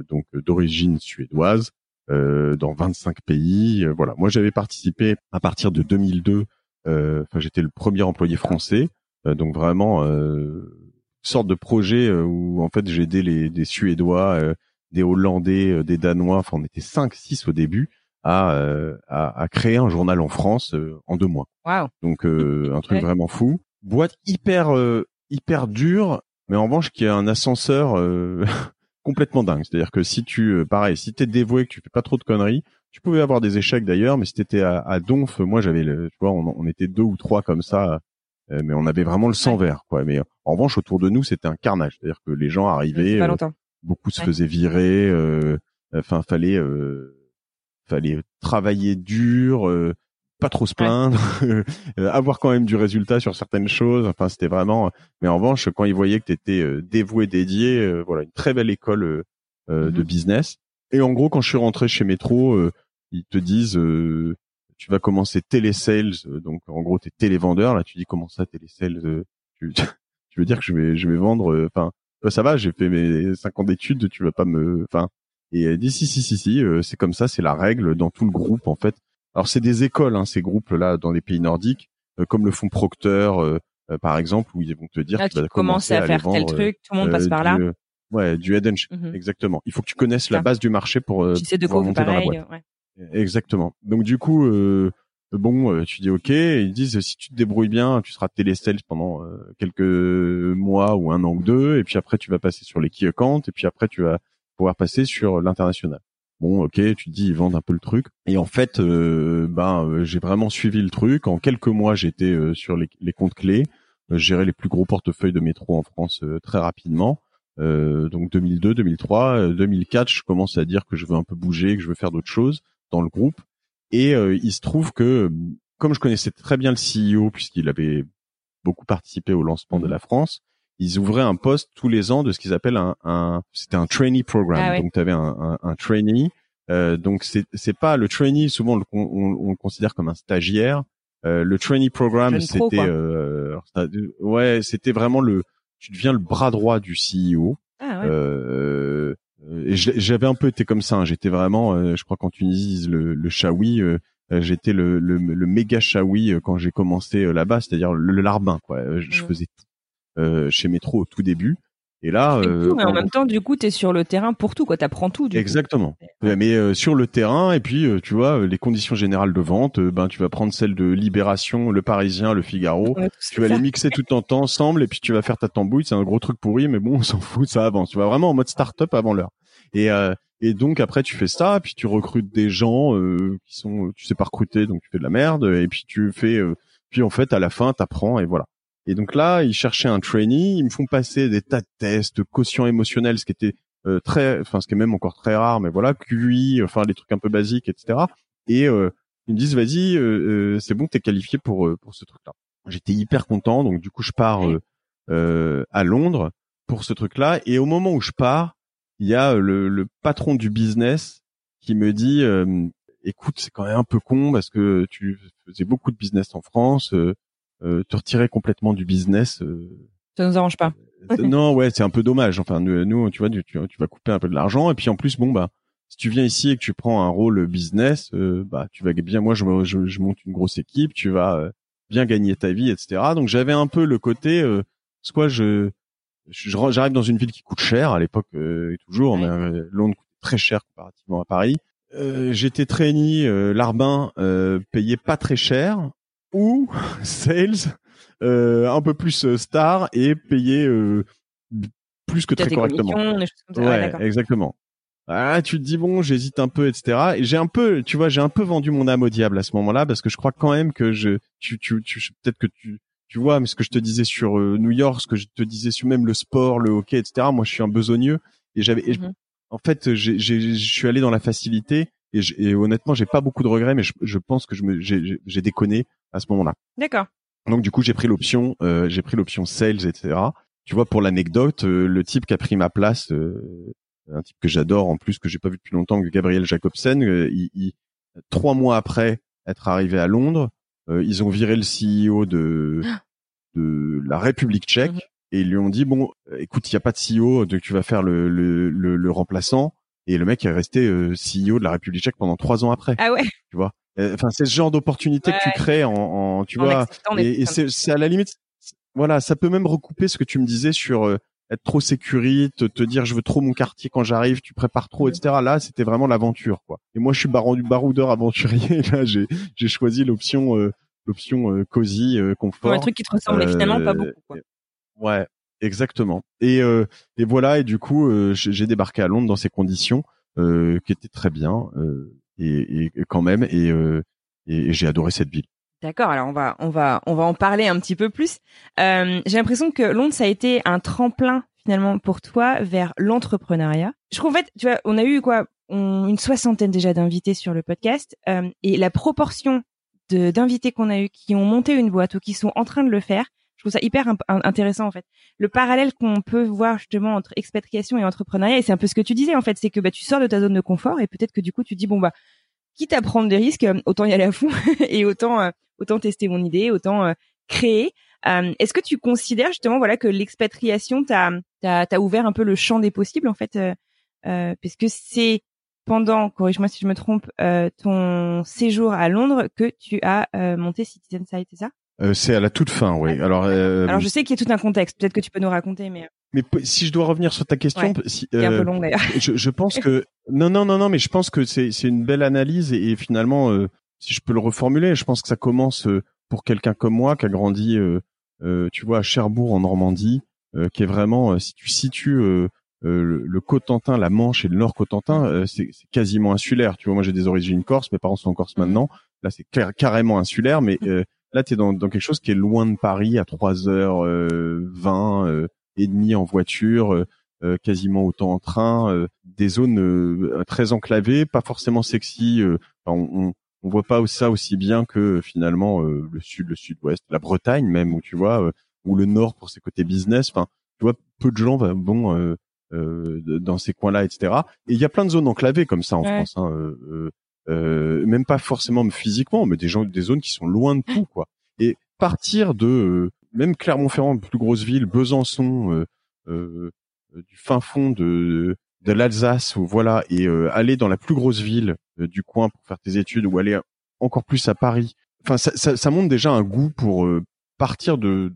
donc d'origine suédoise, dans 25 pays. voilà, moi j'avais participé à partir de 2002. Enfin, j'étais le premier employé français, donc vraiment sorte de projet où en fait j'ai aidé les des Suédois des Hollandais, euh, des Danois, enfin on était 5 6 au début à, euh, à, à, créer un journal en France euh, en deux mois.
Wow.
Donc un truc vraiment fou. Boîte hyper hyper dure, mais en revanche qui a un ascenseur complètement dingue. C'est-à-dire que si tu pareil, si t'es dévoué, que tu fais pas trop de conneries, tu pouvais avoir des échecs d'ailleurs, mais si t'étais à, à Donf, moi j'avais, tu vois, on, on, était deux ou trois comme ça, mais on avait vraiment le sang vert, quoi. Mais en revanche, autour de nous, c'était un carnage. C'est-à-dire que les gens arrivaient, beaucoup se faisaient virer. Euh, enfin, fallait euh, fallait travailler dur, euh, pas trop se plaindre, avoir quand même du résultat sur certaines choses. Enfin, c'était vraiment. Mais en revanche, quand ils voyaient que tu étais dévoué, dédié, voilà, une très belle école de mm-hmm. business. Et en gros, quand je suis rentré chez Metro, ils te disent tu vas commencer télésales, donc en gros t'es télévendeur. Là, tu dis comment ça télésales tu, tu veux dire que je vais je vais vendre, enfin euh, ça va, j'ai fait mes 5 ans d'études, tu vas pas me, enfin, et elle dit si si si si, euh, c'est comme ça, c'est la règle dans tout le groupe en fait. Alors c'est des écoles, hein, ces groupes là dans les pays nordiques, euh, comme le font Procter par exemple, où ils vont te dire
là, tu vas commencer à, faire tel truc, tout le monde passe par là.
ouais, du head and mhm. exactement. Il faut que tu connaisses la base du marché pour.
tu sais de quoi monter pareil, dans la boîte.
Exactement. Donc du coup, bon, euh, tu dis ok, ils disent si tu te débrouilles bien, tu seras télésales pendant euh, quelques mois ou un an ou deux, et puis après tu vas passer sur les key et puis après tu vas pouvoir passer sur l'international. Bon, ok, tu dis ils vendent un peu le truc, et en fait, euh, ben j'ai vraiment suivi le truc. En quelques mois, j'étais sur les, les, comptes clés, gérer les plus gros portefeuilles de métro en France très rapidement. donc 2002, 2003, 2004, je commence à dire que je veux un peu bouger, que je veux faire d'autres choses dans le groupe. Et euh, il se trouve que, comme je connaissais très bien le CEO, puisqu'il avait beaucoup participé au lancement de mhm. la France, ils ouvraient un poste tous les ans de ce qu'ils appellent un, un c'était un trainee program. Ah donc tu avais un, un, un trainee. Euh, donc c'est c'est pas le trainee. Souvent on, on, le considère comme un stagiaire. Euh, le trainee program, c'était euh, ouais, c'était vraiment le. Tu deviens le bras droit du CEO. Ah Euh, et j'avais un peu été comme ça. Hein. J'étais vraiment, euh, je crois qu'en Tunisie, le, le chaoui, euh, j'étais le, le, le, méga chaoui quand j'ai commencé là-bas, c'est-à-dire le, larbin. Quoi. Je faisais tout chez Métro au tout début. Et là,
euh, mais en même temps, du coup, tu es sur le terrain pour tout, quoi. T'apprends tout. Du
Exactement. Mais euh, sur le terrain, et puis euh, tu vois, les conditions générales de vente, ben tu vas prendre celles de Libération, Le Parisien, Le Figaro. tu vas les mixer tout en temps ensemble, et puis tu vas faire ta tambouille. C'est un gros truc pourri, mais bon, on s'en fout, ça avance. Tu vas vraiment en mode start-up avant l'heure. Et et donc après tu fais ça, puis tu recrutes des gens qui sont, tu sais pas recruter, donc tu fais de la merde, et puis tu fais, puis en fait à la fin t'apprends et voilà. Et donc là, ils cherchaient un trainee, ils me font passer des tas de tests, quotient émotionnel, ce qui était euh, très, enfin ce qui est même encore très rare, mais voilà, QI, enfin des trucs un peu basiques, etc. Et euh, ils me disent, vas-y, euh, c'est bon, t'es qualifié pour pour ce truc-là. J'étais hyper content, donc du coup je pars à Londres pour ce truc-là. Et au moment où je pars, il y a le, le patron du business qui me dit, écoute, c'est quand même un peu con parce que tu faisais beaucoup de business en France euh, te retirer complètement du business. Euh,
ça nous arrange pas.
Euh, non, ouais, c'est un peu dommage. Enfin, nous, tu vois, tu, tu, vas couper un peu de l'argent et puis en plus, bon bah, si tu viens ici et que tu prends un rôle business, bah, tu vas bien. Moi, je, je, monte une grosse équipe, tu vas bien gagner ta vie, etc. Donc j'avais un peu le côté, soit je, j'arrive dans une ville qui coûte cher à l'époque et toujours, mais Londres coûte très cher comparativement à Paris. J'étais trainee, Larbin payait pas très cher ou sales euh, un peu plus euh, star et payé euh, plus que très correctement. Ouais, exactement. Ah, tu te dis bon, j'hésite un peu, etc. Et j'ai un peu, tu vois, j'ai un peu vendu mon âme au diable à ce moment-là parce que je crois quand même que je, tu, tu, tu peut-être que tu, tu vois, mais ce que je te disais sur New York, ce que je te disais sur même le sport, le hockey, etc. Moi, je suis un besogneux et j'avais, mm-hmm. en fait, j'ai, je suis allé dans la facilité et, et honnêtement, j'ai pas beaucoup de regrets, mais je, je pense que je me, j'ai déconné à ce moment-là.
D'accord.
Donc du coup, j'ai pris l'option, euh, j'ai pris l'option sales, etc. Tu vois, pour l'anecdote, euh, le type qui a pris ma place, euh, un type que j'adore en plus, que j'ai pas vu depuis longtemps, Gabriel Jacobsen, il, trois mois après être arrivé à Londres, ils ont viré le CEO de de la République tchèque mhm. et ils lui ont dit bon, écoute, il y a pas de CEO, donc tu vas faire le, le, le, remplaçant. Et le mec est resté CEO de la République tchèque pendant trois ans après.
Ah ouais.
Tu vois? Euh, enfin, c'est ce genre d'opportunité que tu crées en, en tu vois? Et, c'est à la limite, voilà, ça peut même recouper ce que tu me disais sur euh, être trop sécurite, te dire je veux trop mon quartier quand j'arrive, tu prépares trop, etc. Là, c'était vraiment l'aventure, quoi. Et moi, je suis baron du baroudeur aventurier. Là, j'ai j'ai choisi l'option euh, l'option cosy, confort.
un truc qui te ressemblait finalement pas beaucoup. Quoi.
Ouais, exactement. Et et voilà. Et du coup, j'ai débarqué à Londres dans ces conditions qui étaient très bien et, et quand même et, euh, et, j'ai adoré cette ville.
D'accord, alors on va on va on va en parler un petit peu plus. Euh, j'ai l'impression que Londres ça a été un tremplin finalement pour toi vers l'entrepreneuriat. Je trouve en fait, tu vois, on a eu quoi, une soixantaine déjà d'invités sur le podcast euh, et la proportion d'invités qu'on a eu qui ont monté une boîte ou qui sont en train de le faire, trouve ça hyper intéressant en fait. Le parallèle qu'on peut voir justement entre expatriation et entrepreneuriat, et c'est un peu ce que tu disais en fait, c'est que bah, tu sors de ta zone de confort et peut-être que du coup tu dis bon bah quitte à prendre des risques, autant y aller à fond et autant euh, autant tester mon idée, autant euh, créer. Euh, est-ce que tu considères justement voilà que l'expatriation t'a t'a ouvert un peu le champ des possibles en fait, parce que c'est pendant, corrige-moi si je me trompe, ton séjour à Londres que tu as monté Citizen Side, c'est ça?
Euh, c'est à la toute fin, oui. Alors,
euh, alors je sais qu'il y a tout un contexte. Peut-être que tu peux nous raconter, mais. Euh.
Mais si je dois revenir sur ta question,
si, un peu long d'ailleurs.
Je, je, pense que non, non, non, non, mais je pense que c'est c'est une belle analyse et, finalement, si je peux le reformuler, je pense que ça commence pour quelqu'un comme moi qui a grandi, tu vois, à Cherbourg en Normandie, qui est vraiment, si tu situes le, le, Cotentin, la Manche et le Nord Cotentin, c'est quasiment insulaire. Tu vois, moi j'ai des origines corse, mes parents sont en Corse maintenant. Là, c'est carrément insulaire, mais Là, tu es dans, dans, quelque chose qui est loin de Paris, à 3h20 euh, euh, et demi en voiture, euh, quasiment autant en train, des zones très enclavées, pas forcément sexy. on, on, voit pas ça aussi bien que finalement le sud, le sud-ouest, la Bretagne même, où tu vois, ou le nord pour ses côtés business. Enfin, tu vois, peu de gens vont dans ces coins-là, etc. Et il y a plein de zones enclavées comme ça en France. Hein, euh, même pas forcément physiquement, mais des gens, des zones qui sont loin de tout, quoi. Et partir de euh, même Clermont-Ferrand, plus grosse ville, Besançon, euh, du fin fond de de l'Alsace ou voilà et aller dans la plus grosse ville du coin pour faire tes études ou aller encore plus à Paris. Enfin, ça, ça, ça montre déjà un goût pour partir de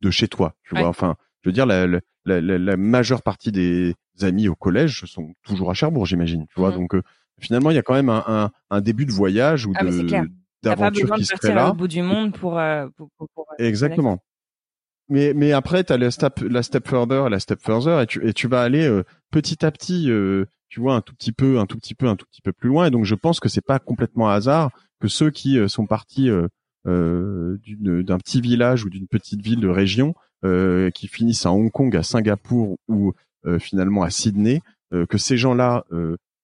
de chez toi. Tu vois. Enfin, je veux dire la, la, la, la, majeure partie des amis au collège sont toujours à Cherbourg, j'imagine. Tu vois. Mmh. Donc finalement, il y a quand même un, un, un début de voyage ou ah, de d'aventure qui se crée là.
au bout du monde pour, euh, pour, pour, pour
exactement. Mais mais après tu as la step la step further, la step further et tu et tu vas aller euh, petit à petit euh, tu vois un tout petit peu un tout petit peu un tout petit peu plus loin et donc je pense que c'est pas complètement hasard que ceux qui sont partis d'un petit village ou d'une petite ville de région qui finissent à Hong Kong, à Singapour ou finalement à Sydney, que ces gens-là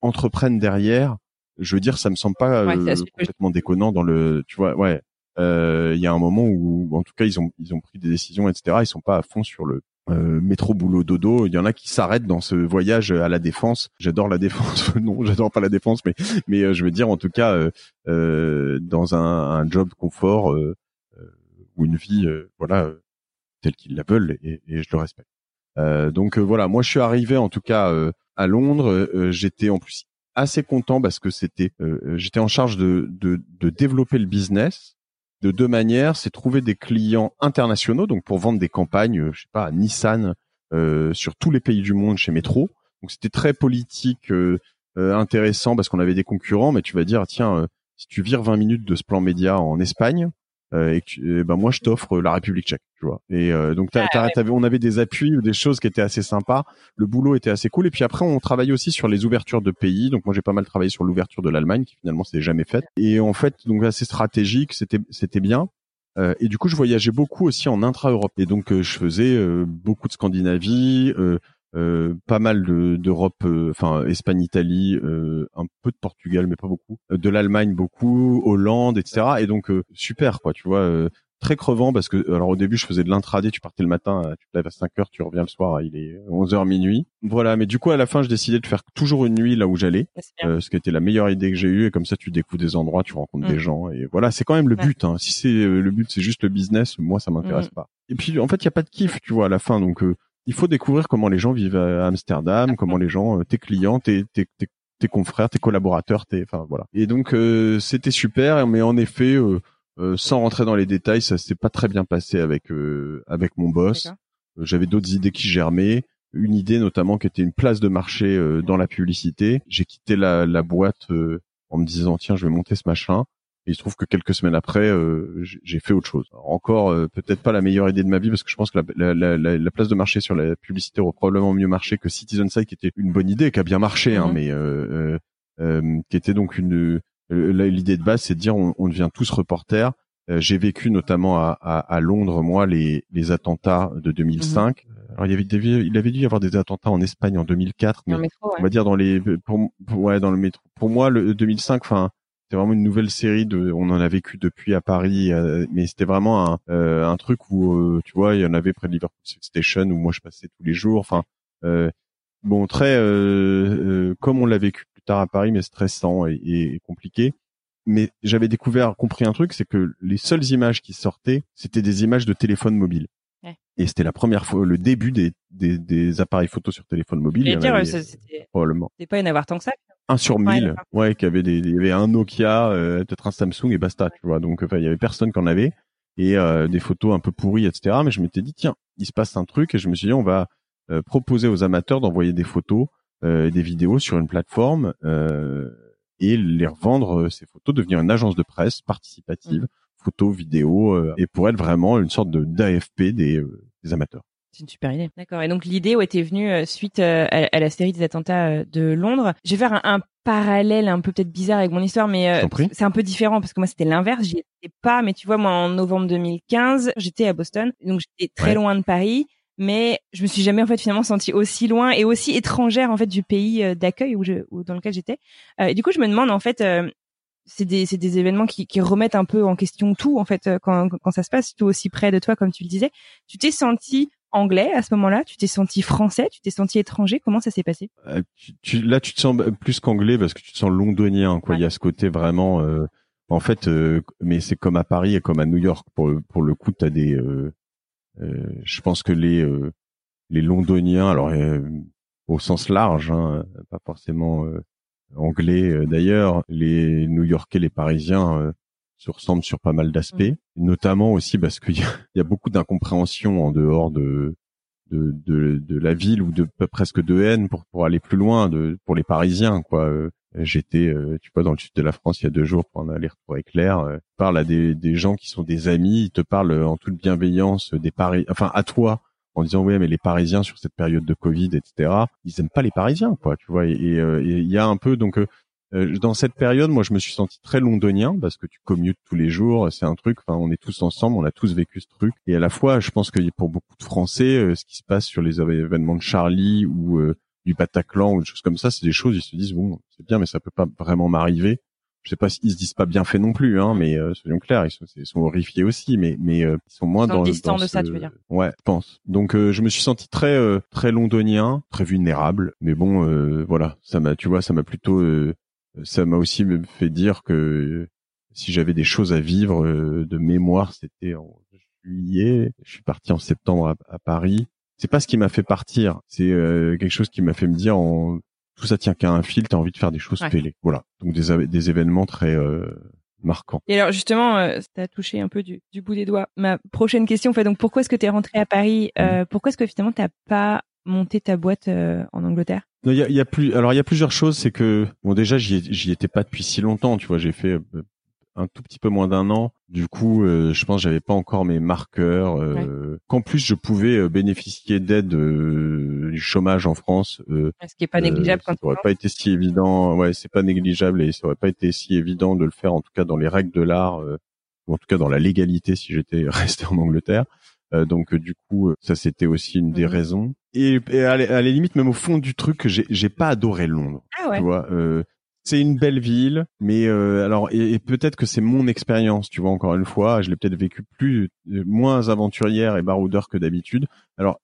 entreprennent derrière je veux dire, ça me semble pas euh, complètement déconnant dans le, tu vois, ouais. Euh, il y a un moment où, en tout cas, ils ont ils ont pris des décisions, etc. Ils sont pas à fond sur le euh, métro boulot dodo. Il y en a qui s'arrêtent dans ce voyage à la défense. J'adore la défense. non, j'adore pas la défense, mais mais je veux dire, en tout cas, dans un, un, job confort ou une vie, voilà, telle qu'ils la veulent, et, et, je le respecte. donc voilà, moi je suis arrivé en tout cas à Londres. J'étais en plus assez content parce que c'était, euh, euh, j'étais en charge de, de, de, développer le business de deux manières. C'est trouver des clients internationaux, donc pour vendre des campagnes, euh, je sais pas, à Nissan euh, sur tous les pays du monde chez Metro. Donc c'était très politique, euh, intéressant parce qu'on avait des concurrents, mais tu vas dire tiens, si tu vires 20 minutes de ce plan média en Espagne, euh, et, que, ben moi je t'offre la République tchèque, tu vois. Et euh, donc on avait des appuis ou des choses qui étaient assez sympas. Le boulot était assez cool. Et puis après on travaillait aussi sur les ouvertures de pays. Donc moi j'ai pas mal travaillé sur l'ouverture de l'Allemagne qui finalement s'est jamais faite. Et en fait donc assez stratégique, c'était c'était bien. Euh, et du coup, je voyageais beaucoup aussi en intra-Europe. Et donc, je faisais beaucoup de Scandinavie, euh, pas mal d'Europe, euh, enfin Espagne, Italie, euh, un peu de Portugal, mais pas beaucoup, de l'Allemagne beaucoup, Hollande, etc. Et donc super quoi, tu vois, très crevant parce que alors au début je faisais de l'intraday, tu partais le matin, tu te lèves à 5 heures, tu reviens le soir, il est 11 heures minuit. Voilà, mais du coup à la fin je décidais de faire toujours une nuit là où j'allais, ce qui était la meilleure idée que j'ai eue et comme ça tu découvres des endroits, tu rencontres des mm. gens et voilà, c'est quand même le but. Hein. Si c'est le but, c'est juste le business, moi ça m'intéresse mm. pas. Et puis en fait il y a pas de kiff, tu vois, à la fin donc il faut découvrir comment les gens vivent à Amsterdam, comment les gens, euh, tes clients, tes, tes, tes, confrères, tes collaborateurs, tes, enfin voilà. Et donc euh, c'était super, mais en effet, euh, sans rentrer dans les détails, ça s'est pas très bien passé avec avec mon boss. J'avais d'autres idées qui germaient. Une idée notamment qui était une place de marché dans la publicité. J'ai quitté la, la boîte en me disant tiens je vais monter ce machin. Et il se trouve que quelques semaines après, euh, j'ai fait autre chose. encore euh, peut-être pas la meilleure idée de ma vie parce que je pense que la, la, la, la place de marché sur la publicité aurait probablement mieux marché que Citizen Side, qui était une bonne idée, qui a bien marché, hein, mhm. mais euh, euh, qui était donc une l'idée de base, c'est de dire on, on devient tous reporters. j'ai vécu notamment à, à, à, Londres, moi, les, les attentats de 2005. Mhm. Alors il y avait il avait dû y avoir des attentats en Espagne en 2004, mais on va dire dans les pour, ouais dans le métro. Pour moi, le 2005, enfin c'était vraiment une nouvelle série de on en a vécu depuis à Paris euh, mais c'était vraiment un, euh, un truc où euh, tu vois il y en avait près de Liverpool Station où moi je passais tous les jours enfin bon très comme on l'a vécu plus tard à Paris mais stressant et, et compliqué mais j'avais découvert compris un truc c'est que les seules images qui sortaient c'était des images de téléphone mobile et c'était la première fois, le début des, des, des appareils photo sur téléphone mobile.
Il y dire, c'était probablement. pas y en avoir tant que ça
un sur mille, ouais, qui avait des, il y avait un Nokia, euh, peut-être un Samsung et basta, tu vois. Donc, enfin, il y avait personne qui en avait et euh, des photos un peu pourries, etc. Mais je m'étais dit, tiens, il se passe un truc et je me suis dit, on va euh, proposer aux amateurs d'envoyer des photos, euh, des vidéos sur une plateforme et les revendre ces photos, devenir une agence de presse participative, mmh. photos, vidéos, et pour être vraiment une sorte de d'AFP des, des amateurs.
C'est une super idée. D'accord. Et donc l'idée était venue euh, suite euh, à, la série des attentats euh, de Londres. Je vais faire un, parallèle un peu peut-être bizarre avec mon histoire, mais c'est un peu différent parce que moi c'était l'inverse. J'y étais pas, mais tu vois moi en novembre 2015 j'étais à Boston, donc j'étais très loin de Paris. Mais je me suis jamais en fait finalement sentie aussi loin et aussi étrangère en fait du pays d'accueil où, je, où dans lequel j'étais. et du coup je me demande en fait c'est des, c'est des événements qui, qui remettent un peu en question tout en fait quand, quand ça se passe tout aussi près de toi comme tu le disais. Tu t'es senti anglais à ce moment-là? Tu t'es senti français? Tu t'es senti étranger? Comment ça s'est passé?
Euh, tu, Là, tu te sens plus qu'anglais parce que tu te sens londonien. Quoi, il y a ce côté vraiment. Euh, en fait, euh, mais c'est comme à Paris et comme à New York. Pour pour le coup, t'as des. je pense que les les Londoniens, alors au sens large, hein, pas forcément anglais d'ailleurs, les New-Yorkais, les Parisiens se ressemblent sur pas mal d'aspects, mmh. notamment aussi parce qu'il y, y, a beaucoup d'incompréhension en dehors de de, de, de la ville ou de presque de haine pour pour aller plus loin de pour les Parisiens quoi. Euh, j'étais, euh, tu vois, dans le sud de la France il y a deux jours pour un aller-retour éclair. Euh, parle à des, des gens qui sont des amis, ils te parlent en toute bienveillance des Paris, enfin à toi, en disant ouais mais les Parisiens sur cette période de Covid, etc. Ils aiment pas les Parisiens, quoi, tu vois. Et il y a un peu donc euh, dans cette période, moi, je me suis senti très londonien parce que tu commutes tous les jours. C'est un truc. Enfin, on est tous ensemble, on a tous vécu ce truc. Et à la fois, je pense que pour beaucoup de Français, euh, ce qui se passe sur les événements de Charlie ou euh, du Bataclan ou des choses comme ça, c'est des choses. Ils se disent bon, c'est bien, mais ça peut pas vraiment m'arriver. Je sais pas s'ils se disent pas bien fait non plus, hein, mais soyons clairs, ils sont, ils sont, horrifiés aussi, mais mais ils sont moins dans,
dans de ça, tu veux dire
Ouais, je pense. Donc je me suis senti très très londonien, très vulnérable, mais bon, voilà, ça m'a, tu vois, ça m'a plutôt ça m'a aussi fait dire que si j'avais des choses à vivre euh, de mémoire, c'était en juillet. Je suis parti en septembre à, Paris. C'est pas ce qui m'a fait partir. C'est euh, quelque chose qui m'a fait me dire en, tout ça tient qu'à un fil. T'as envie de faire des choses ouais. Voilà. Donc des, des événements très euh, marquants.
Et alors justement, euh, t'as touché un peu du, du, bout des doigts. Ma prochaine question, fait donc pourquoi est-ce que t'es rentré à Paris euh, mmh. Pourquoi est-ce que finalement t'as pas monté ta boîte en Angleterre?
Il y a, y a, plus. Alors il y a plusieurs choses. C'est que bon déjà j'y étais pas depuis si longtemps. Tu vois, j'ai fait euh, un tout petit peu moins d'un an. Du coup, euh, je pense j'avais pas encore mes marqueurs. Euh, Qu'en plus, je pouvais euh, bénéficier d'aide du chômage en France.
Ce qui est pas négligeable quand
ça aurait pas été si évident. Ouais, c'est pas négligeable et ça aurait pas été si évident de le faire en tout cas dans les règles de l'art ou en tout cas dans la légalité si j'étais resté en Angleterre. Donc du coup, ça c'était aussi une des mmh. raisons. Et, à, la, limite même au fond du truc j'ai j'ai pas adoré Londres
ah ouais.
tu vois euh, c'est une belle ville mais euh, alors et, peut-être que c'est mon expérience tu vois encore une fois je l'ai peut-être vécu plus euh, moins aventurière et baroudeur que d'habitude. Alors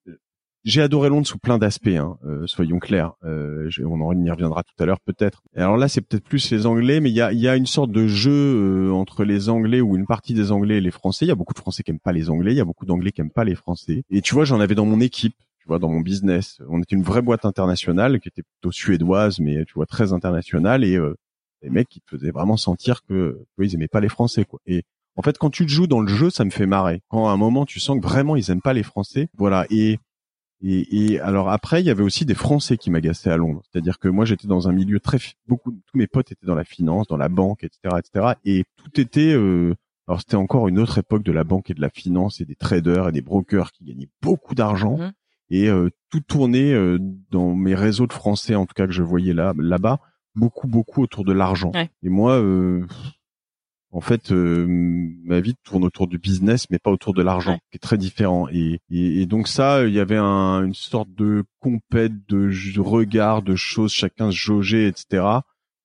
j'ai adoré Londres sous plein d'aspects, hein, euh, soyons clairs. Euh, on en y reviendra tout à l'heure peut-être. Alors là, c'est peut-être plus les Anglais, mais il y a, y a, une sorte de jeu euh, entre les Anglais ou une partie des Anglais et les Français. Il y a beaucoup de Français qui aiment pas les Anglais, il y a beaucoup d'Anglais qui aiment pas les Français. Et tu vois, j'en avais dans mon équipe tu vois, dans mon business. On était une vraie boîte internationale qui était plutôt suédoise, mais tu vois très internationale et euh, les mecs qui te faisaient vraiment sentir que ils aimaient pas les Français quoi. Et en fait, quand tu te joues dans le jeu, ça me fait marrer. Quand à un moment tu sens que vraiment ils aiment pas les Français, voilà. Et et, et alors après, il y avait aussi des Français qui m'agaçaient à Londres. C'est-à-dire que moi, j'étais dans un milieu très beaucoup, tous mes potes étaient dans la finance, dans la banque, etc., etc. Et tout était euh, alors c'était encore une autre époque de la banque et de la finance et des traders et des brokers qui gagnaient beaucoup d'argent. Mmh et euh, tout tournait euh, dans mes réseaux de français en tout cas que je voyais là là-bas beaucoup beaucoup autour de l'argent et moi euh, en fait ma vie tourne autour du business mais pas autour de l'argent qui est très différent et, et, donc ça il y avait un, une sorte de compète de regard de choses chacun se jaugeait etc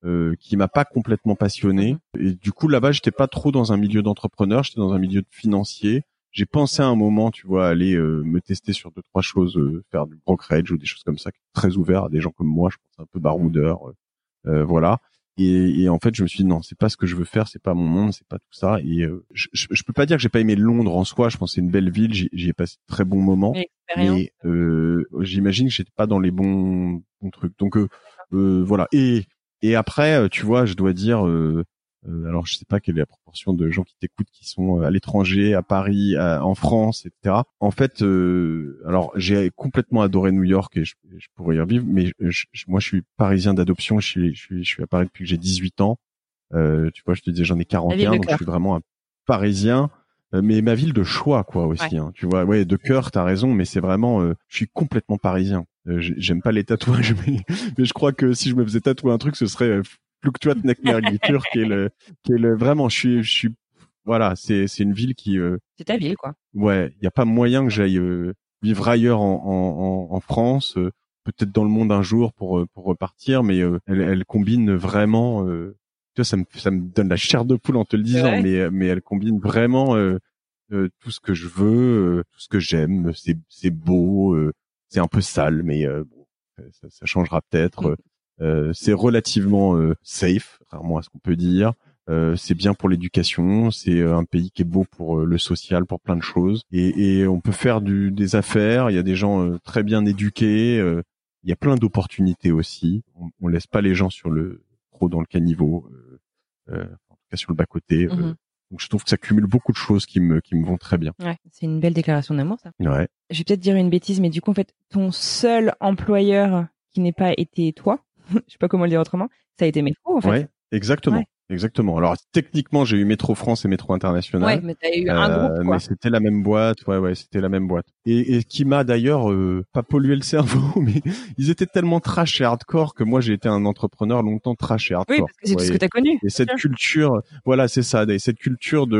euh, qui m'a pas complètement passionné et du coup là-bas j'étais pas trop dans un milieu d'entrepreneur j'étais dans un milieu de financier j'ai pensé à un moment, tu vois, aller euh, me tester sur deux trois choses, euh, faire du brokerage ou des choses comme ça, très ouvert à des gens comme moi. Je pense un peu baroudeur, euh, voilà. Et, et, en fait, je me suis dit non, c'est pas ce que je veux faire, c'est pas mon monde, c'est pas tout ça. Et je, je, peux pas dire que j'ai pas aimé Londres en soi. Je pense que c'est une belle ville, j'y ai passé de très bons moments. Mais j'imagine que j'étais pas dans les bons, bons trucs. Donc voilà. Et et après, tu vois, je dois dire, euh, alors je sais pas quelle est la proportion de gens qui t'écoutent qui sont euh, à l'étranger, à Paris, en France, etc. En fait, euh, alors j'ai complètement adoré New York et je, pourrais y revivre, mais moi je suis parisien d'adoption, je suis, je suis, je suis à Paris depuis que j'ai 18 ans. tu vois, je te disais j'en ai 41, donc je suis vraiment un Parisien. Mais ma ville de choix quoi aussi hein, tu vois. Ouais de cœur t'as raison mais c'est vraiment je suis complètement parisien. J'aime pas les tatouages mais, mais, je crois que si je me faisais tatouer un truc ce serait fluctuate Nekmerlitur qui est le qui est le vraiment je suis je suis voilà c'est c'est une ville qui euh,
c'est ta ville quoi
ouais il y a pas moyen que j'aille euh, vivre ailleurs en en, en France euh, peut-être dans le monde un jour pour pour repartir mais elle, elle combine vraiment tu vois ça me ça me donne la chair de poule en te le disant mais mais elle combine vraiment tout ce que je veux tout ce que j'aime c'est c'est beau c'est un peu sale mais bon ça, ça changera peut-être mm. Euh, c'est relativement euh, safe, rarement à ce qu'on peut dire. c'est bien pour l'éducation, c'est un pays qui est beau pour le social, pour plein de choses. Et, et on peut faire du, des affaires. Il y a des gens très bien éduqués. il y a plein d'opportunités aussi. On, on laisse pas les gens sur le trop dans le caniveau, en tout cas sur le bas côté. Mmh donc je trouve que ça cumule beaucoup de choses qui me qui me vont très bien.
Ouais, c'est une belle déclaration d'amour ça.
Ouais.
Je vais peut-être dire une bêtise mais du coup en fait ton seul employeur qui n'est pas été toi, je sais pas comment le dire autrement, ça a été Métro en fait.
Ouais, exactement. Exactement. Alors techniquement, j'ai eu Métro France et Métro International.
Ouais, mais t'as eu un groupe euh,
quoi. Mais c'était la même boîte. Ouais, ouais, c'était la même boîte. Et, et qui m'a d'ailleurs euh, pas pollué le cerveau, mais ils étaient tellement trash et hardcore que moi j'ai été un entrepreneur longtemps trash et hardcore.
Oui, parce que c'est tout ce que t'as connu.
Et cette culture, voilà, c'est ça. Et cette culture de,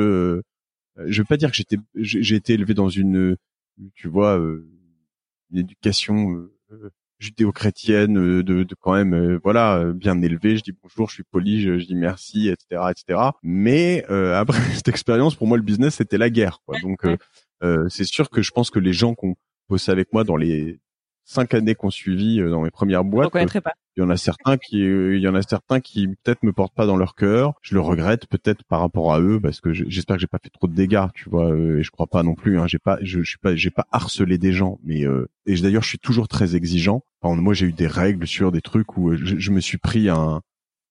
euh, je veux pas dire que j'étais, j'ai été élevé dans une, tu vois, une éducation judéo-chrétienne, euh, de, de, quand même euh, voilà euh, bien élevé. Je dis bonjour, je suis poli, je, dis merci, etc., etc. Mais après cette expérience, pour moi, le business c'était la guerre. Quoi. Donc c'est sûr que je pense que les gens qui ont bossé avec moi dans les cinq années qu'on suivi dans mes premières boîtes,
pas.
il y en a certains qui, il y en a certains qui peut-être me portent pas dans leur cœur. Je le regrette peut-être par rapport à eux parce que j'espère que j'ai pas fait trop de dégâts, tu vois. et je crois pas non plus. Hein, j'ai pas, je, je suis pas, j'ai pas harcelé des gens, mais et d'ailleurs je suis toujours très exigeant moi, j'ai eu des règles sur des trucs où euh, je, me suis pris un,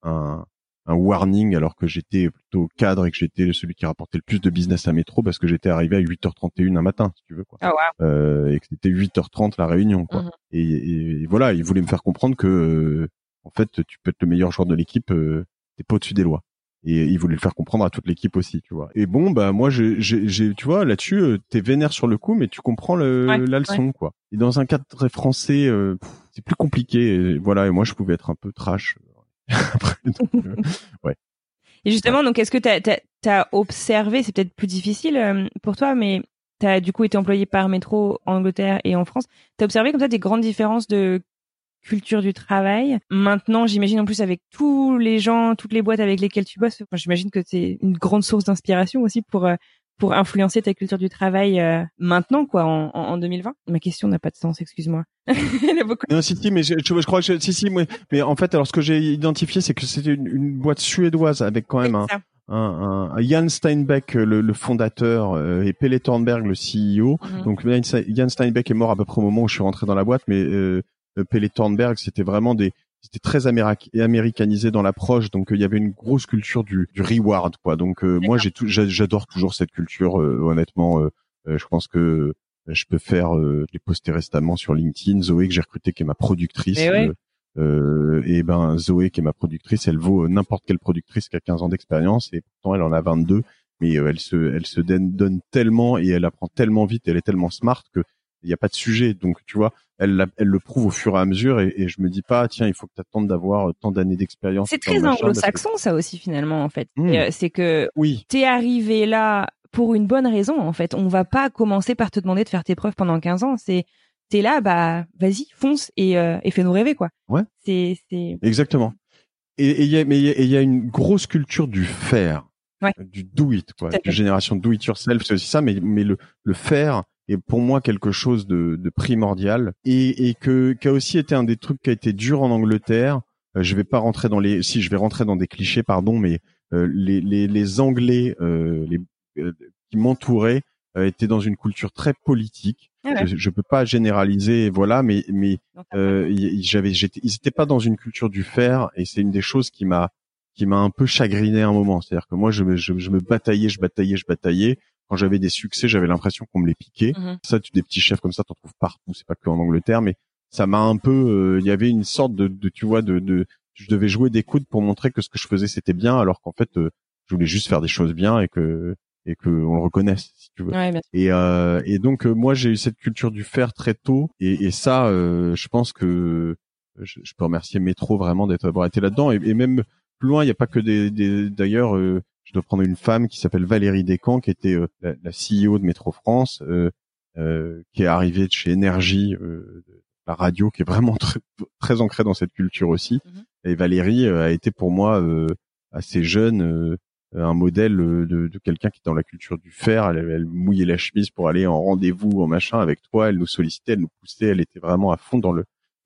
un, un warning alors que j'étais plutôt cadre et que j'étais celui qui rapportait le plus de business à métro parce que j'étais arrivé à 8h31 un matin, si tu veux quoi.
Oh, wow.
euh, et que c'était 8h30 la réunion quoi. Mhm. et, et, voilà, il voulait me faire comprendre que euh, en fait, tu peux être le meilleur joueur de l'équipe, euh, t'es pas au-dessus des lois et il voulait le faire comprendre à toute l'équipe aussi, tu vois. Et bon, bah moi, j'ai, tu vois, là-dessus, euh, t'es vénère sur le coup, mais tu comprends le, la leçon, quoi. Et dans un cadre très français, euh, c'est plus compliqué. Et voilà, et moi, je pouvais être un peu trash. Après, euh, ouais.
Et justement, donc, est-ce que t'as, t'as, as observé, c'est peut-être plus difficile pour toi, mais t'as du coup été employé par Métro en Angleterre et en France. T'as observé comme ça des grandes différences de culture du travail? Maintenant, j'imagine en plus avec tous les gens, toutes les boîtes avec lesquelles tu bosses, j'imagine que c'est une grande source d'inspiration aussi pour euh, pour influencer ta culture du travail euh, maintenant quoi en, en, 2020 ma question n'a pas de sens excuse-moi.
Non si si mais je, je, crois que si si mais, mais en fait alors ce que j'ai identifié c'est que c'était une, une, boîte suédoise avec quand même un, un, un, Jan Steinbeck le, le fondateur euh, et Pelle Thornberg le CEO mhm. donc Jan Steinbeck est mort à peu près au moment où je suis rentré dans la boîte mais euh, euh, Pelle Thornberg, c'était vraiment des c'était très américanisé dans l'approche, donc euh, il y avait une grosse culture du, du reward, quoi. Donc euh, moi, j'ai j'adore toujours cette culture. honnêtement, je pense que je peux faire. je l'ai posté récemment sur LinkedIn. Zoé que j'ai recruté, qui est ma productrice.
Et,
et ben Zoé qui est ma productrice, elle vaut n'importe quelle productrice qui a 15 ans d'expérience et pourtant elle en a 22. Mais elle se elle se donne, donne tellement et elle apprend tellement vite, elle est tellement smart que il n'y a pas de sujet. Donc, tu vois, elle, elle le prouve au fur et à mesure et, et je me dis pas, tiens, il faut que tu attendes d'avoir tant d'années d'expérience.
C'est très anglo-saxon, ça aussi, finalement, en fait. Hmm. Euh, c'est que
oui.
t'es arrivé là pour une bonne raison, en fait. On va pas commencer par te demander de faire tes preuves pendant 15 ans. C'est, t'es là, bah, vas-y, fonce et, euh, et fais-nous rêver, quoi.
Ouais.
C'est, c'est.
Exactement. Et il y a, mais il y a une grosse culture du faire.
Ouais.
Du do it, quoi. La génération do it yourself, c'est aussi ça, mais, mais le, le faire, est pour moi quelque chose de, de primordial et, et que qui a aussi été un des trucs qui a été dur en Angleterre. Euh, je vais pas rentrer dans les, si je vais rentrer dans des clichés, pardon, mais euh, les, les, les Anglais euh, les, euh, qui m'entouraient euh, étaient dans une culture très politique.
Ah
je, je, peux pas généraliser, voilà, mais mais j'avais, j'étais, ils étaient pas dans une culture du faire et c'est une des choses qui m'a qui m'a un peu chagriné à un moment. C'est-à-dire que moi, je me, je, je me bataillais, je bataillais, je bataillais quand j'avais des succès, j'avais l'impression qu'on me les piquait. Mhm. Ça, tu des petits chefs comme ça, t'en trouves partout. C'est pas que en Angleterre, mais ça m'a un peu. Euh, il y avait une sorte de, de tu vois, de, de, je devais jouer des coudes pour montrer que ce que je faisais c'était bien, alors qu'en fait, euh, je voulais juste faire des choses bien et que et que on le reconnaisse, si tu veux. et euh, et donc euh, moi j'ai eu cette culture du faire très tôt et, et ça, je pense que je, je, peux remercier Métro vraiment d'être d'avoir été là-dedans et, et, même plus loin, il n'y a pas que des, des d'ailleurs je dois prendre une femme qui s'appelle Valérie Descamps, qui était euh, la, la, CEO de Métro France, euh, euh, qui est arrivée de chez Énergie, euh, la radio, qui est vraiment très, très ancrée dans cette culture aussi. Mhm. Et Valérie a été pour moi assez jeune un modèle de, de quelqu'un qui est dans la culture du faire. Elle, elle, mouillait la chemise pour aller en rendez-vous, en machin avec toi. Elle nous sollicitait, elle nous poussait. Elle était vraiment à fond dans le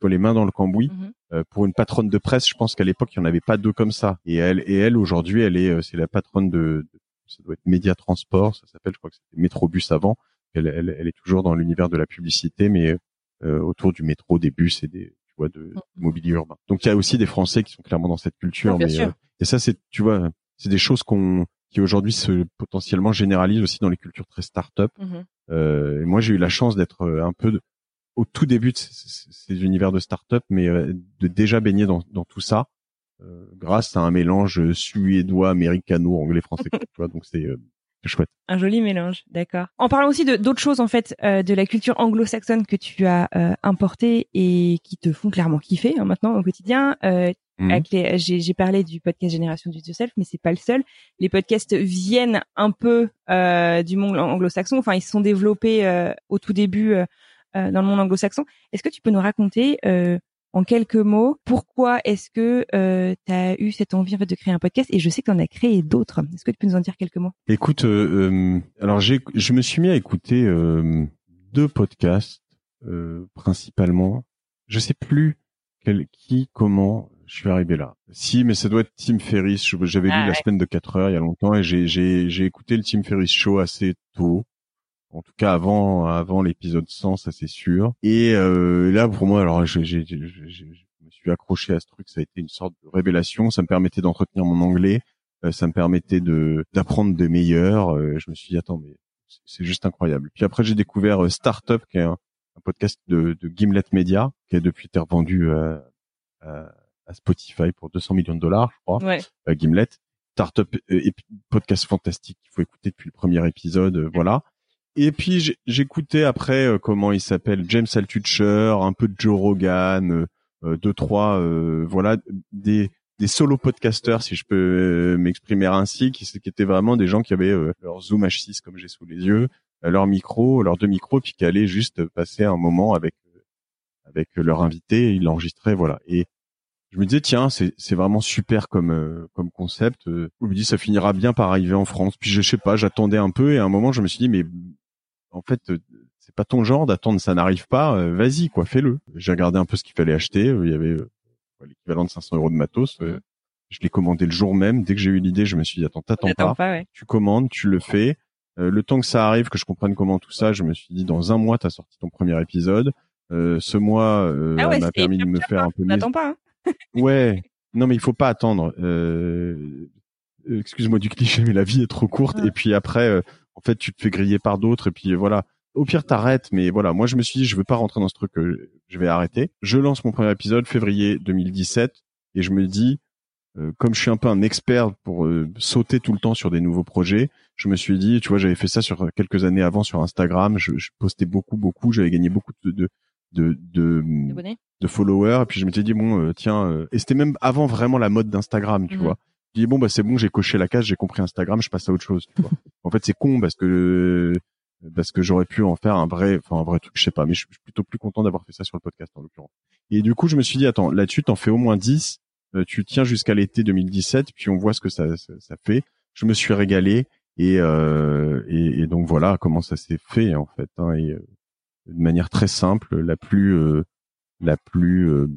les mains dans le cambouis.
Mhm.
Euh, pour une patronne de presse, je pense qu'à l'époque, il n'y en avait pas deux comme ça. Et elle, et elle aujourd'hui, elle est, euh, c'est la patronne de, de- ça doit être Média Transport, ça s'appelle, je crois que c'était Métrobus avant. Elle, elle, elle est toujours dans l'univers de la publicité, mais euh, autour du métro, des bus et des, tu vois, de, de mobilier urbain. Donc il y a aussi des Français qui sont clairement dans cette culture, mais
sûr.
euh, et ça, c'est, tu vois, c'est des choses qu'on, qui aujourd'hui se potentiellement généralisent aussi dans les cultures très start-up.
Mhm.
Euh, et moi, j'ai eu la chance d'être un peu de- au tout début de ces, univers de start-up, mais euh, de déjà baigner dans, dans tout ça euh, grâce à un mélange suédois, américano, anglais, français. tu vois, donc c'est euh, c'est chouette.
Un joli mélange, d'accord. En parlant aussi de d'autres choses en fait euh, de la culture anglo-saxonne que tu as euh, importée et qui te font clairement kiffer hein, maintenant au quotidien. Euh, les- j'ai parlé du podcast Génération du Yourself, mais c'est pas le seul. Les podcasts viennent un peu euh, du monde anglo-saxon. Enfin, ils se sont développés euh, au tout début euh, euh, dans le monde anglo-saxon. Est-ce que tu peux nous raconter euh, en quelques mots pourquoi est-ce que tu as eu cette envie en fait de créer un podcast? Et je sais que tu en as créé d'autres. Est-ce que tu peux nous en dire quelques mots?
Écoute, euh, euh, alors j'ai, je me suis mis à écouter euh, deux podcasts euh, principalement. Je sais plus quel, qui, comment je suis arrivé là. Si, mais ça doit être Tim Ferriss. J'avais
Ah
lu la semaine de 4 heures il y a longtemps et j'ai, j'ai, j'ai écouté le Tim Ferriss show assez tôt. En tout cas avant avant l'épisode 100, ça c'est sûr. Et euh, là pour moi, alors je me suis accroché à ce truc. Ça a été une sorte de révélation. Ça me permettait d'entretenir mon anglais. Euh, ça me permettait de d'apprendre des meilleurs. Euh, je me suis dit attends mais c'est- juste incroyable. Puis après j'ai découvert Startup qui est un, un podcast de, de Gimlet Media qui a depuis été revendu à, à Spotify pour 200 millions de dollars, je crois.
Ouais.
Gimlet. Startup et podcast fantastique qu'il faut écouter depuis le premier épisode, voilà. Et puis j'écoutais après euh, comment il s'appelle James Altucher, un peu de Joe Rogan, euh, euh, deux trois euh, voilà des des solo podcasters si je peux euh, m'exprimer ainsi qui, qui étaient vraiment des gens qui avaient euh, leur Zoom H6 comme j'ai sous les yeux, leur micro, leurs deux micros puis qui allaient juste passer un moment avec avec leur invité, ils l'enregistraient voilà. Et je me disais tiens c'est c'est vraiment super comme euh, comme concept euh, je me dis ça finira bien par arriver en France puis je sais pas j'attendais un peu et à un moment je me suis dit mais en fait euh, c'est pas ton genre d'attendre ça n'arrive pas euh, vas-y quoi fais-le j'ai regardé un peu ce qu'il fallait acheter euh, il y avait euh, l'équivalent de 500 euros de matos euh, je l'ai commandé le jour même dès que j'ai eu l'idée je me suis dit attends t'attends pas
pas, ouais.
tu commandes tu le fais Euh, le temps que ça arrive que je comprenne comment tout ça je me suis dit dans un mois t'as sorti ton premier épisode Euh, ce mois euh,
Ah ouais,
m'a permis de me faire
hein.
un peu
On
mes-
n'attend pas. Hein.
Ouais. Non, mais il faut pas attendre. Euh, Excuse-moi du cliché, mais la vie est trop courte. Et puis après, euh, en fait, tu te fais griller par d'autres. Et puis euh, voilà. Au pire, t'arrêtes. Mais voilà, moi, je me suis dit, je veux pas rentrer dans ce truc. euh, je vais arrêter. Je lance mon premier épisode février 2017, et je me dis, euh, comme je suis un peu un expert pour euh, sauter tout le temps sur des nouveaux projets, je me suis dit, tu vois, j'avais fait ça sur quelques années avant sur Instagram. Je, je postais beaucoup, beaucoup. J'avais gagné beaucoup de de de, de, followers et puis je m'étais dit bon euh, tiens euh, et c'était même avant vraiment la mode d'Instagram tu
Mhm.
vois dis bon bah c'est bon j'ai coché la case j'ai compris Instagram je passe à autre chose tu vois. En fait c'est con parce que euh, parce que j'aurais pu en faire un vrai enfin un vrai truc je sais pas mais je suis plutôt plus content d'avoir fait ça sur le podcast en l'occurrence. Et du coup je me suis dit attends là-dessus t'en fais au moins 10 euh, tu tiens jusqu'à l'été 2017 puis on voit ce que ça ça, ça fait. Je me suis régalé et, euh, et et donc voilà comment ça s'est fait en fait hein, et euh, de manière très simple la plus euh, la plus euh,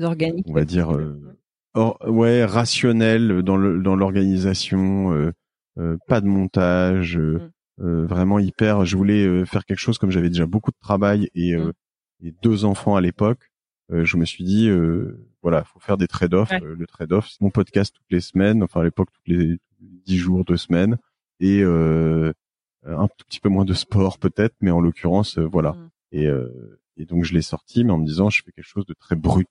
Organique.
on va dire euh, or- ouais rationnelle dans le dans l'organisation euh, euh, pas de montage euh, euh, vraiment hyper je voulais euh, faire quelque chose comme j'avais déjà beaucoup de travail et, euh,
Mm.
et deux enfants à l'époque euh, je me suis dit euh, voilà faut faire des trade-offs
Ouais.
Euh, le trade-off c'est mon podcast toutes les semaines enfin à l'époque toutes les dix jours deux semaines et euh, un tout petit peu moins de sport peut-être mais en l'occurrence euh, voilà
Mm.
et euh, et donc je l'ai sorti mais en me disant je fais quelque chose de très brut.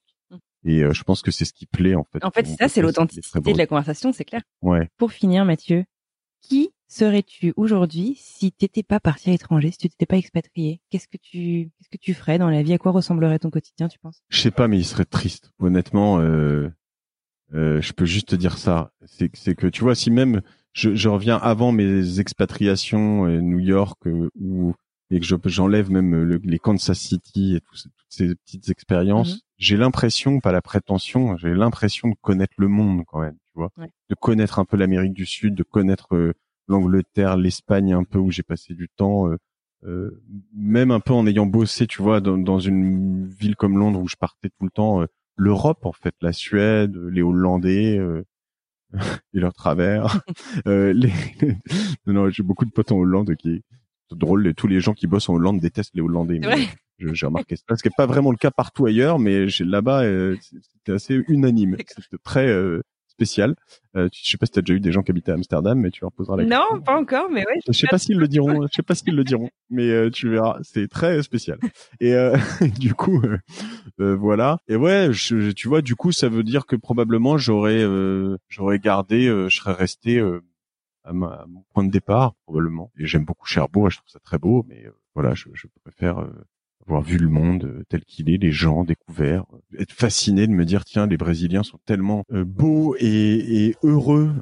Et euh, je pense que c'est ce qui plaît en fait
En fait, ça, c'est l'authenticité de la conversation, c'est clair.
ouais.
Pour finir, Mathieu, qui serais-tu aujourd'hui si t'étais pas parti à l'étranger, si tu t'étais pas expatrié? Qu'est-ce que tu, qu'est-ce que tu ferais dans la vie? À quoi ressemblerait ton quotidien, tu penses?
Je sais pas mais il serait triste. Honnêtement euh, euh, je peux juste te dire ça. C'est c'est que tu vois si même je, je reviens avant mes expatriations euh, New York euh, ou et que je j'enlève même le- les Kansas City et tout toutes ces petites expériences
Mhm.
j'ai l'impression pas la prétention j'ai l'impression de connaître le monde quand même tu vois
Ouais.
de connaître un peu l'Amérique du Sud de connaître euh, l'Angleterre l'Espagne un peu où j'ai passé du temps euh, même un peu en ayant bossé, tu vois, dans, dans, une ville comme Londres où je partais tout le temps, l'Europe en fait, la Suède, les Hollandais et leurs travers. les... non, j'ai beaucoup de potes en Hollande qui drôle. Tous les gens qui bossent en Hollande détestent les Hollandais. J'ai remarqué ça. Ce qui n'est pas vraiment le cas partout ailleurs, mais là-bas, euh, c'était assez unanime. C'était très euh, spécial. Euh, je sais pas si tu as déjà eu des gens qui habitaient à Amsterdam, mais tu leur poseras la
question. Non, pas encore, mais ouais.
Je sais pas s'ils le diront. Je sais pas s'ils le diront, mais tu verras. C'est très spécial. Et du coup, voilà. Et ouais, je, tu vois, du coup, ça veut dire que probablement j'aurais, j'aurais gardé, je serais resté à, ma, mon point de départ probablement. Et j'aime beaucoup Cherbourg, je trouve ça très beau, mais euh, voilà, je, je préfère euh, avoir vu le monde euh, tel qu'il est, les gens découverts, être fasciné de me dire tiens, les Brésiliens sont tellement beaux et, et heureux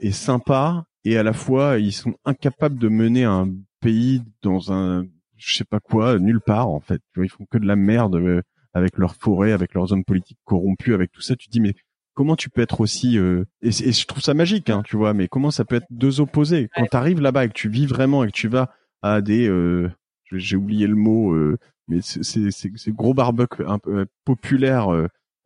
et sympas, et à la fois ils sont incapables de mener un pays dans un je sais pas quoi, nulle part en fait. Ils font que de la merde avec leurs forêts, avec leurs hommes politiques corrompus, avec tout ça. Tu te dis mais comment tu peux être aussi euh, et, je trouve ça magique hein, tu vois mais comment ça peut être deux opposés? Quand tu arrives là-bas et que tu vis vraiment et que tu vas à des euh, j'ai oublié le mot euh, mais c'est c'est gros barbecue un peu populaire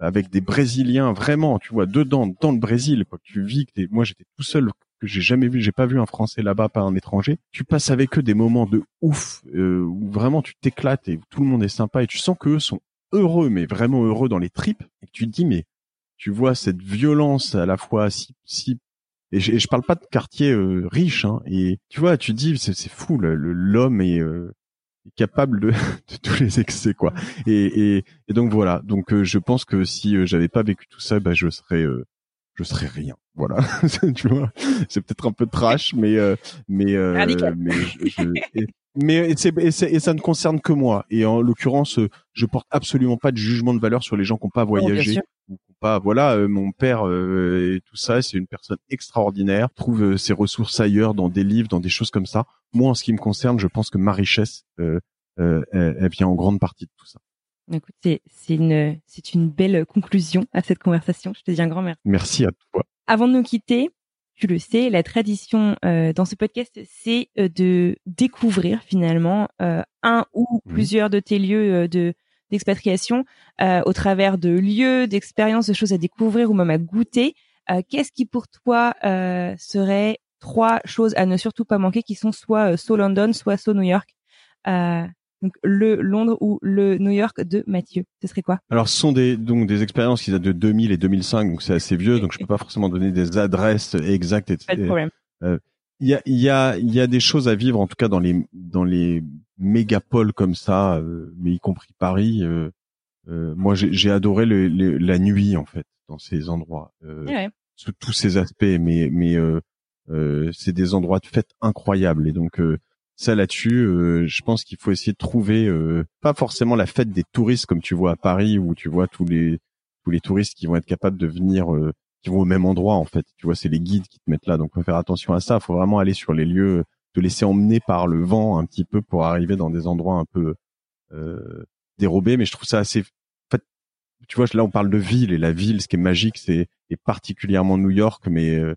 avec des brésiliens vraiment tu vois dedans dans le Brésil quoi tu vis que moi j'étais tout seul que j'ai jamais vu j'ai pas vu un français là-bas pas un étranger. Tu passes avec eux des moments de ouf où vraiment tu t'éclates et tout le monde est sympa et tu sens qu'eux sont heureux mais vraiment heureux dans les tripes et que tu te dis mais tu vois cette violence à la fois si si et je, je parle pas de quartier euh, riche hein, et tu vois tu dis c'est c'est fou l'homme est, euh, capable de, de, tous les excès quoi. Et, et, et donc voilà. Donc euh, je pense que si euh, j'avais pas vécu tout ça bah je serais je serais rien. Voilà. Tu vois? C'est peut-être un peu trash mais mais mais je, mais et, et, ça ne concerne que moi. Et en l'occurrence je porte absolument pas de jugement de valeur sur les gens qui n'ont pas voyagé pas. Voilà, euh, mon père euh, et tout ça, c'est une personne extraordinaire. Trouve euh, ses ressources ailleurs, dans des livres, dans des choses comme ça. Moi, en ce qui me concerne, je pense que ma richesse, elle, vient en grande partie de tout ça.
C'est une c'est une belle conclusion à cette conversation. Je te dis un grand merci.
Merci à toi.
Avant de nous quitter, tu le sais, la tradition dans ce podcast, c'est de découvrir finalement un ou mmh. plusieurs de tes lieux de d'expatriation euh, au travers de lieux, d'expériences, de choses à découvrir ou même à goûter. Euh, qu'est-ce qui pour toi euh, serait trois choses à ne surtout pas manquer qui sont soit So London, soit So New York? Donc le Londres ou le New York de Mathieu, ce serait quoi?
Alors ce sont des donc des expériences qui datent de 2000 et 2005, donc c'est assez vieux, donc je peux pas forcément donner des adresses exactes.
Pas de problème.
Il y a il y a il y a des choses à vivre en tout cas dans les dans les mégapoles comme ça, euh, mais y compris Paris. Euh, euh, moi, j'ai adoré le, la nuit en fait dans ces endroits, sous tous ces aspects. Mais mais c'est des endroits de fête incroyables et donc ça là-dessus, je pense qu'il faut essayer de trouver pas forcément la fête des touristes comme tu vois à Paris où tu vois tous les tous les touristes qui vont être capables de venir qui vont au même endroit en fait. Tu vois, c'est les guides qui te mettent là, donc faut faire attention à ça. Faut vraiment aller sur les lieux te laisser emmener par le vent un petit peu pour arriver dans des endroits un peu euh, dérobés. Mais je trouve ça assez. En fait, tu vois, là on parle de ville et la ville, ce qui est magique, c'est et particulièrement New York, mais euh,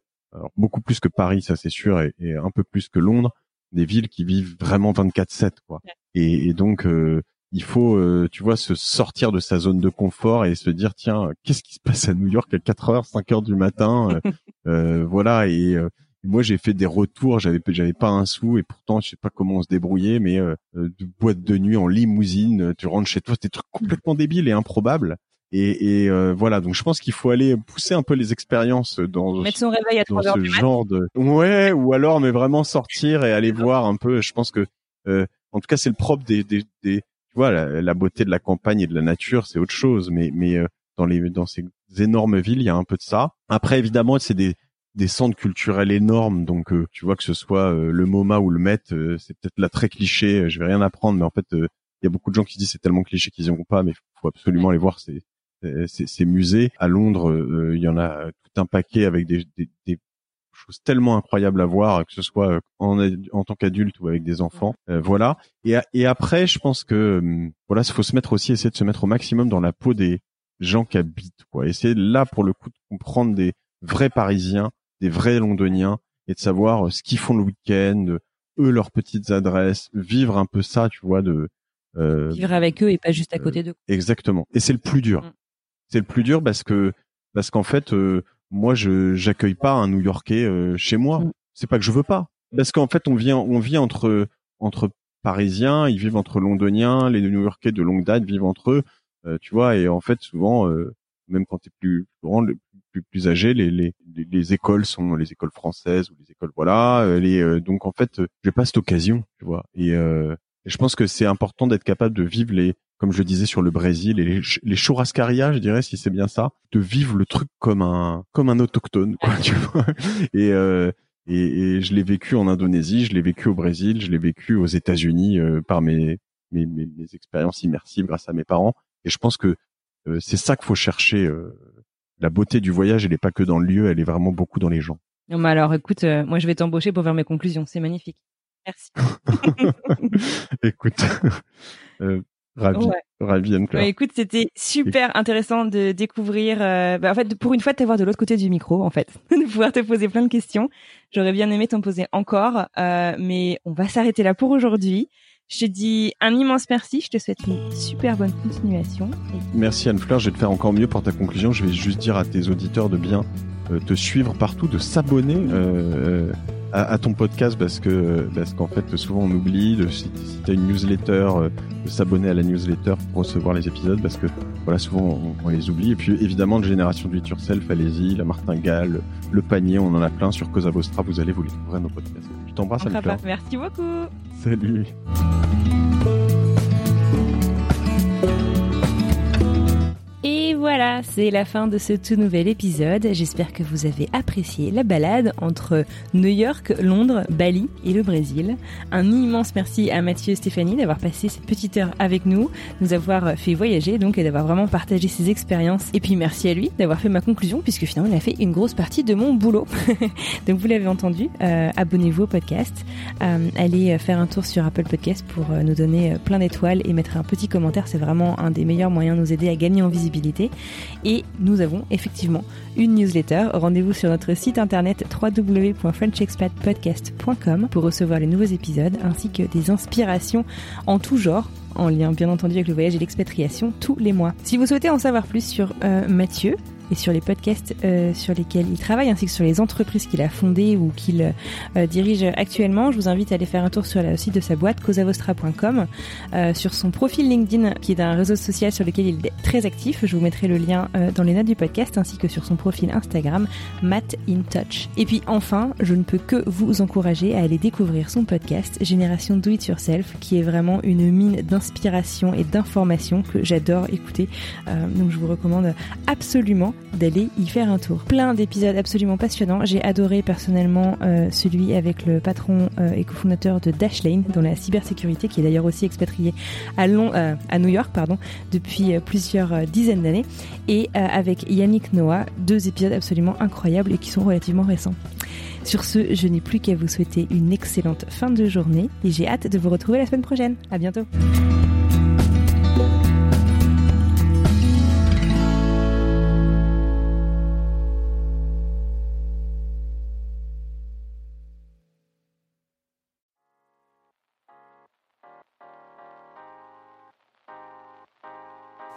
beaucoup plus que Paris, ça c'est sûr, et, un peu plus que Londres, des villes qui vivent vraiment 24/7 quoi. Et, et donc euh, il faut, euh, tu vois, se sortir de sa zone de confort et se dire tiens, qu'est-ce qui se passe à New York à 4 heures, 5 heures du matin, euh, voilà et moi, j'ai fait des retours, j'avais j'avais pas un sou et pourtant je sais pas comment on se débrouillait, mais euh, euh, de boîte de nuit en limousine, euh, tu rentres chez toi, des trucs complètement débiles et improbables. Et, et euh, voilà, donc je pense qu'il faut aller pousser un peu les expériences dans,
Mettre son réveil à
dans ce genre de ouais, ou alors mais vraiment sortir et aller voir un peu. Je pense que en tout cas c'est le propre des, des, des vois la, la, beauté de la campagne et de la nature, c'est autre chose, mais mais dans les dans ces énormes villes, il y a un peu de ça. Après évidemment, c'est des des centres culturels énormes. Donc, euh, tu vois que ce soit euh, le MoMA ou le Met, euh, c'est peut-être là très cliché. Je vais rien apprendre, mais en fait, il y a beaucoup de gens qui disent c'est tellement cliché qu'ils y vont pas, mais faut absolument aller voir ces, ces, musées. À Londres, il y en a tout un paquet avec des, des, des, choses tellement incroyables à voir, que ce soit en, en tant qu'adulte ou avec des enfants. voilà. Et, et après, je pense que voilà, il faut se mettre aussi, essayer de se mettre au maximum dans la peau des gens qui habitent. Quoi. Essayer là pour le coup de comprendre des vrais Parisiens des vrais londoniens et de savoir euh, ce qu'ils font le week-end, eux leurs petites adresses, vivre un peu ça, tu vois, de
euh, vivre avec eux et pas juste à côté d'eux.
Exactement. Et c'est le plus dur. Mm. C'est le plus dur parce que parce qu'en fait, moi, je j'accueille pas un New-Yorkais chez moi. Mm. C'est pas que je veux pas, parce qu'en fait, on vient on vit entre entre Parisiens, ils vivent entre Londoniens, les New-Yorkais de longue date vivent entre eux, tu vois, et en fait, souvent, même quand tu es plus grand, plus, plus âgé, les, les, les, écoles sont les écoles françaises ou les écoles voilà. Euh, les, euh, donc en fait, j'ai pas cette occasion, tu vois. Et, euh, je pense que c'est important d'être capable de vivre les, comme je le disais sur le Brésil, et les, les churrascaria, je dirais, si c'est bien ça, de vivre le truc comme un comme un autochtone, quoi, tu vois. Et, euh, et, et, je l'ai vécu en Indonésie, je l'ai vécu au Brésil, je l'ai vécu aux États-Unis par mes, mes, mes, mes expériences immersives grâce à mes parents. Et je pense que c'est ça qu'il faut chercher la beauté du voyage, elle n'est pas que dans le lieu, elle est vraiment beaucoup dans les gens.
Non, mais alors, écoute, euh, moi, je vais t'embaucher pour faire mes conclusions. C'est magnifique. Merci.
écoute, euh, ravi, ravi Anne
ouais, écoute, c'était super intéressant de découvrir. Euh, bah, en fait, pour une fois, de t'avoir de l'autre côté du micro, en fait, de pouvoir te poser plein de questions. J'aurais bien aimé t'en poser encore, euh, mais on va s'arrêter là pour aujourd'hui. Je te dis un immense merci. Je te souhaite une super bonne continuation.
Merci Anne-Fleur. Je vais te faire encore mieux pour ta conclusion. Je vais juste dire à tes auditeurs de bien euh, te suivre partout, de s'abonner euh, à, ton podcast parce que parce qu'en fait souvent on oublie de, si, tu as une newsletter euh, de s'abonner à la newsletter pour recevoir les épisodes parce que voilà souvent on, les oublie. Et puis évidemment de génération de yourself allez-y la martingale le panier on en a plein sur Cosa Vostra vous allez vous les trouver nos podcasts. Je t'embrasse Anne-Fleur.
merci beaucoup.
Salut
voilà, c'est la fin de ce tout nouvel épisode. J'espère que vous avez apprécié la balade entre New York, Londres, Bali et le Brésil. Un immense merci à Mathieu et Stéphanie d'avoir passé cette petite heure avec nous, nous avoir fait voyager donc et d'avoir vraiment partagé ses expériences. Et puis merci à lui d'avoir fait ma conclusion puisque finalement il a fait une grosse partie de mon boulot. donc vous l'avez entendu, euh, abonnez-vous au podcast, euh, allez faire un tour sur Apple Podcast pour euh, nous donner plein d'étoiles et mettre un petit commentaire. C'est vraiment un des meilleurs moyens de nous aider à gagner en visibilité. Et nous avons effectivement une newsletter. Rendez-vous sur notre site internet www.frenchexpatpodcast.com pour recevoir les nouveaux épisodes ainsi que des inspirations en tout genre en lien bien entendu avec le voyage et l'expatriation tous les mois. Si vous souhaitez en savoir plus sur euh, Mathieu, et sur les podcasts euh, sur lesquels il travaille, ainsi que sur les entreprises qu'il a fondées ou qu'il euh, dirige actuellement. Je vous invite à aller faire un tour sur le site de sa boîte, causavostra.com, euh, sur son profil LinkedIn, qui est un réseau social sur lequel il est très actif. Je vous mettrai le lien dans les notes du podcast, ainsi que sur son profil Instagram, Matt in Touch. Et puis enfin, je ne peux que vous encourager à aller découvrir son podcast, Génération Do It Yourself, qui est vraiment une mine d'inspiration et d'informations que j'adore écouter. donc je vous recommande absolument d'aller y faire un tour. Plein d'épisodes absolument passionnants. J'ai adoré personnellement euh, celui avec le patron euh, et cofondateur de Dashlane dans la cybersécurité, qui est d'ailleurs aussi expatrié à, euh, New York pardon, depuis plusieurs dizaines d'années, et avec Yannick Noah, deux épisodes absolument incroyables et qui sont relativement récents. Sur ce, je n'ai plus qu'à vous souhaiter une excellente fin de journée et j'ai hâte de vous retrouver la semaine prochaine. À bientôt.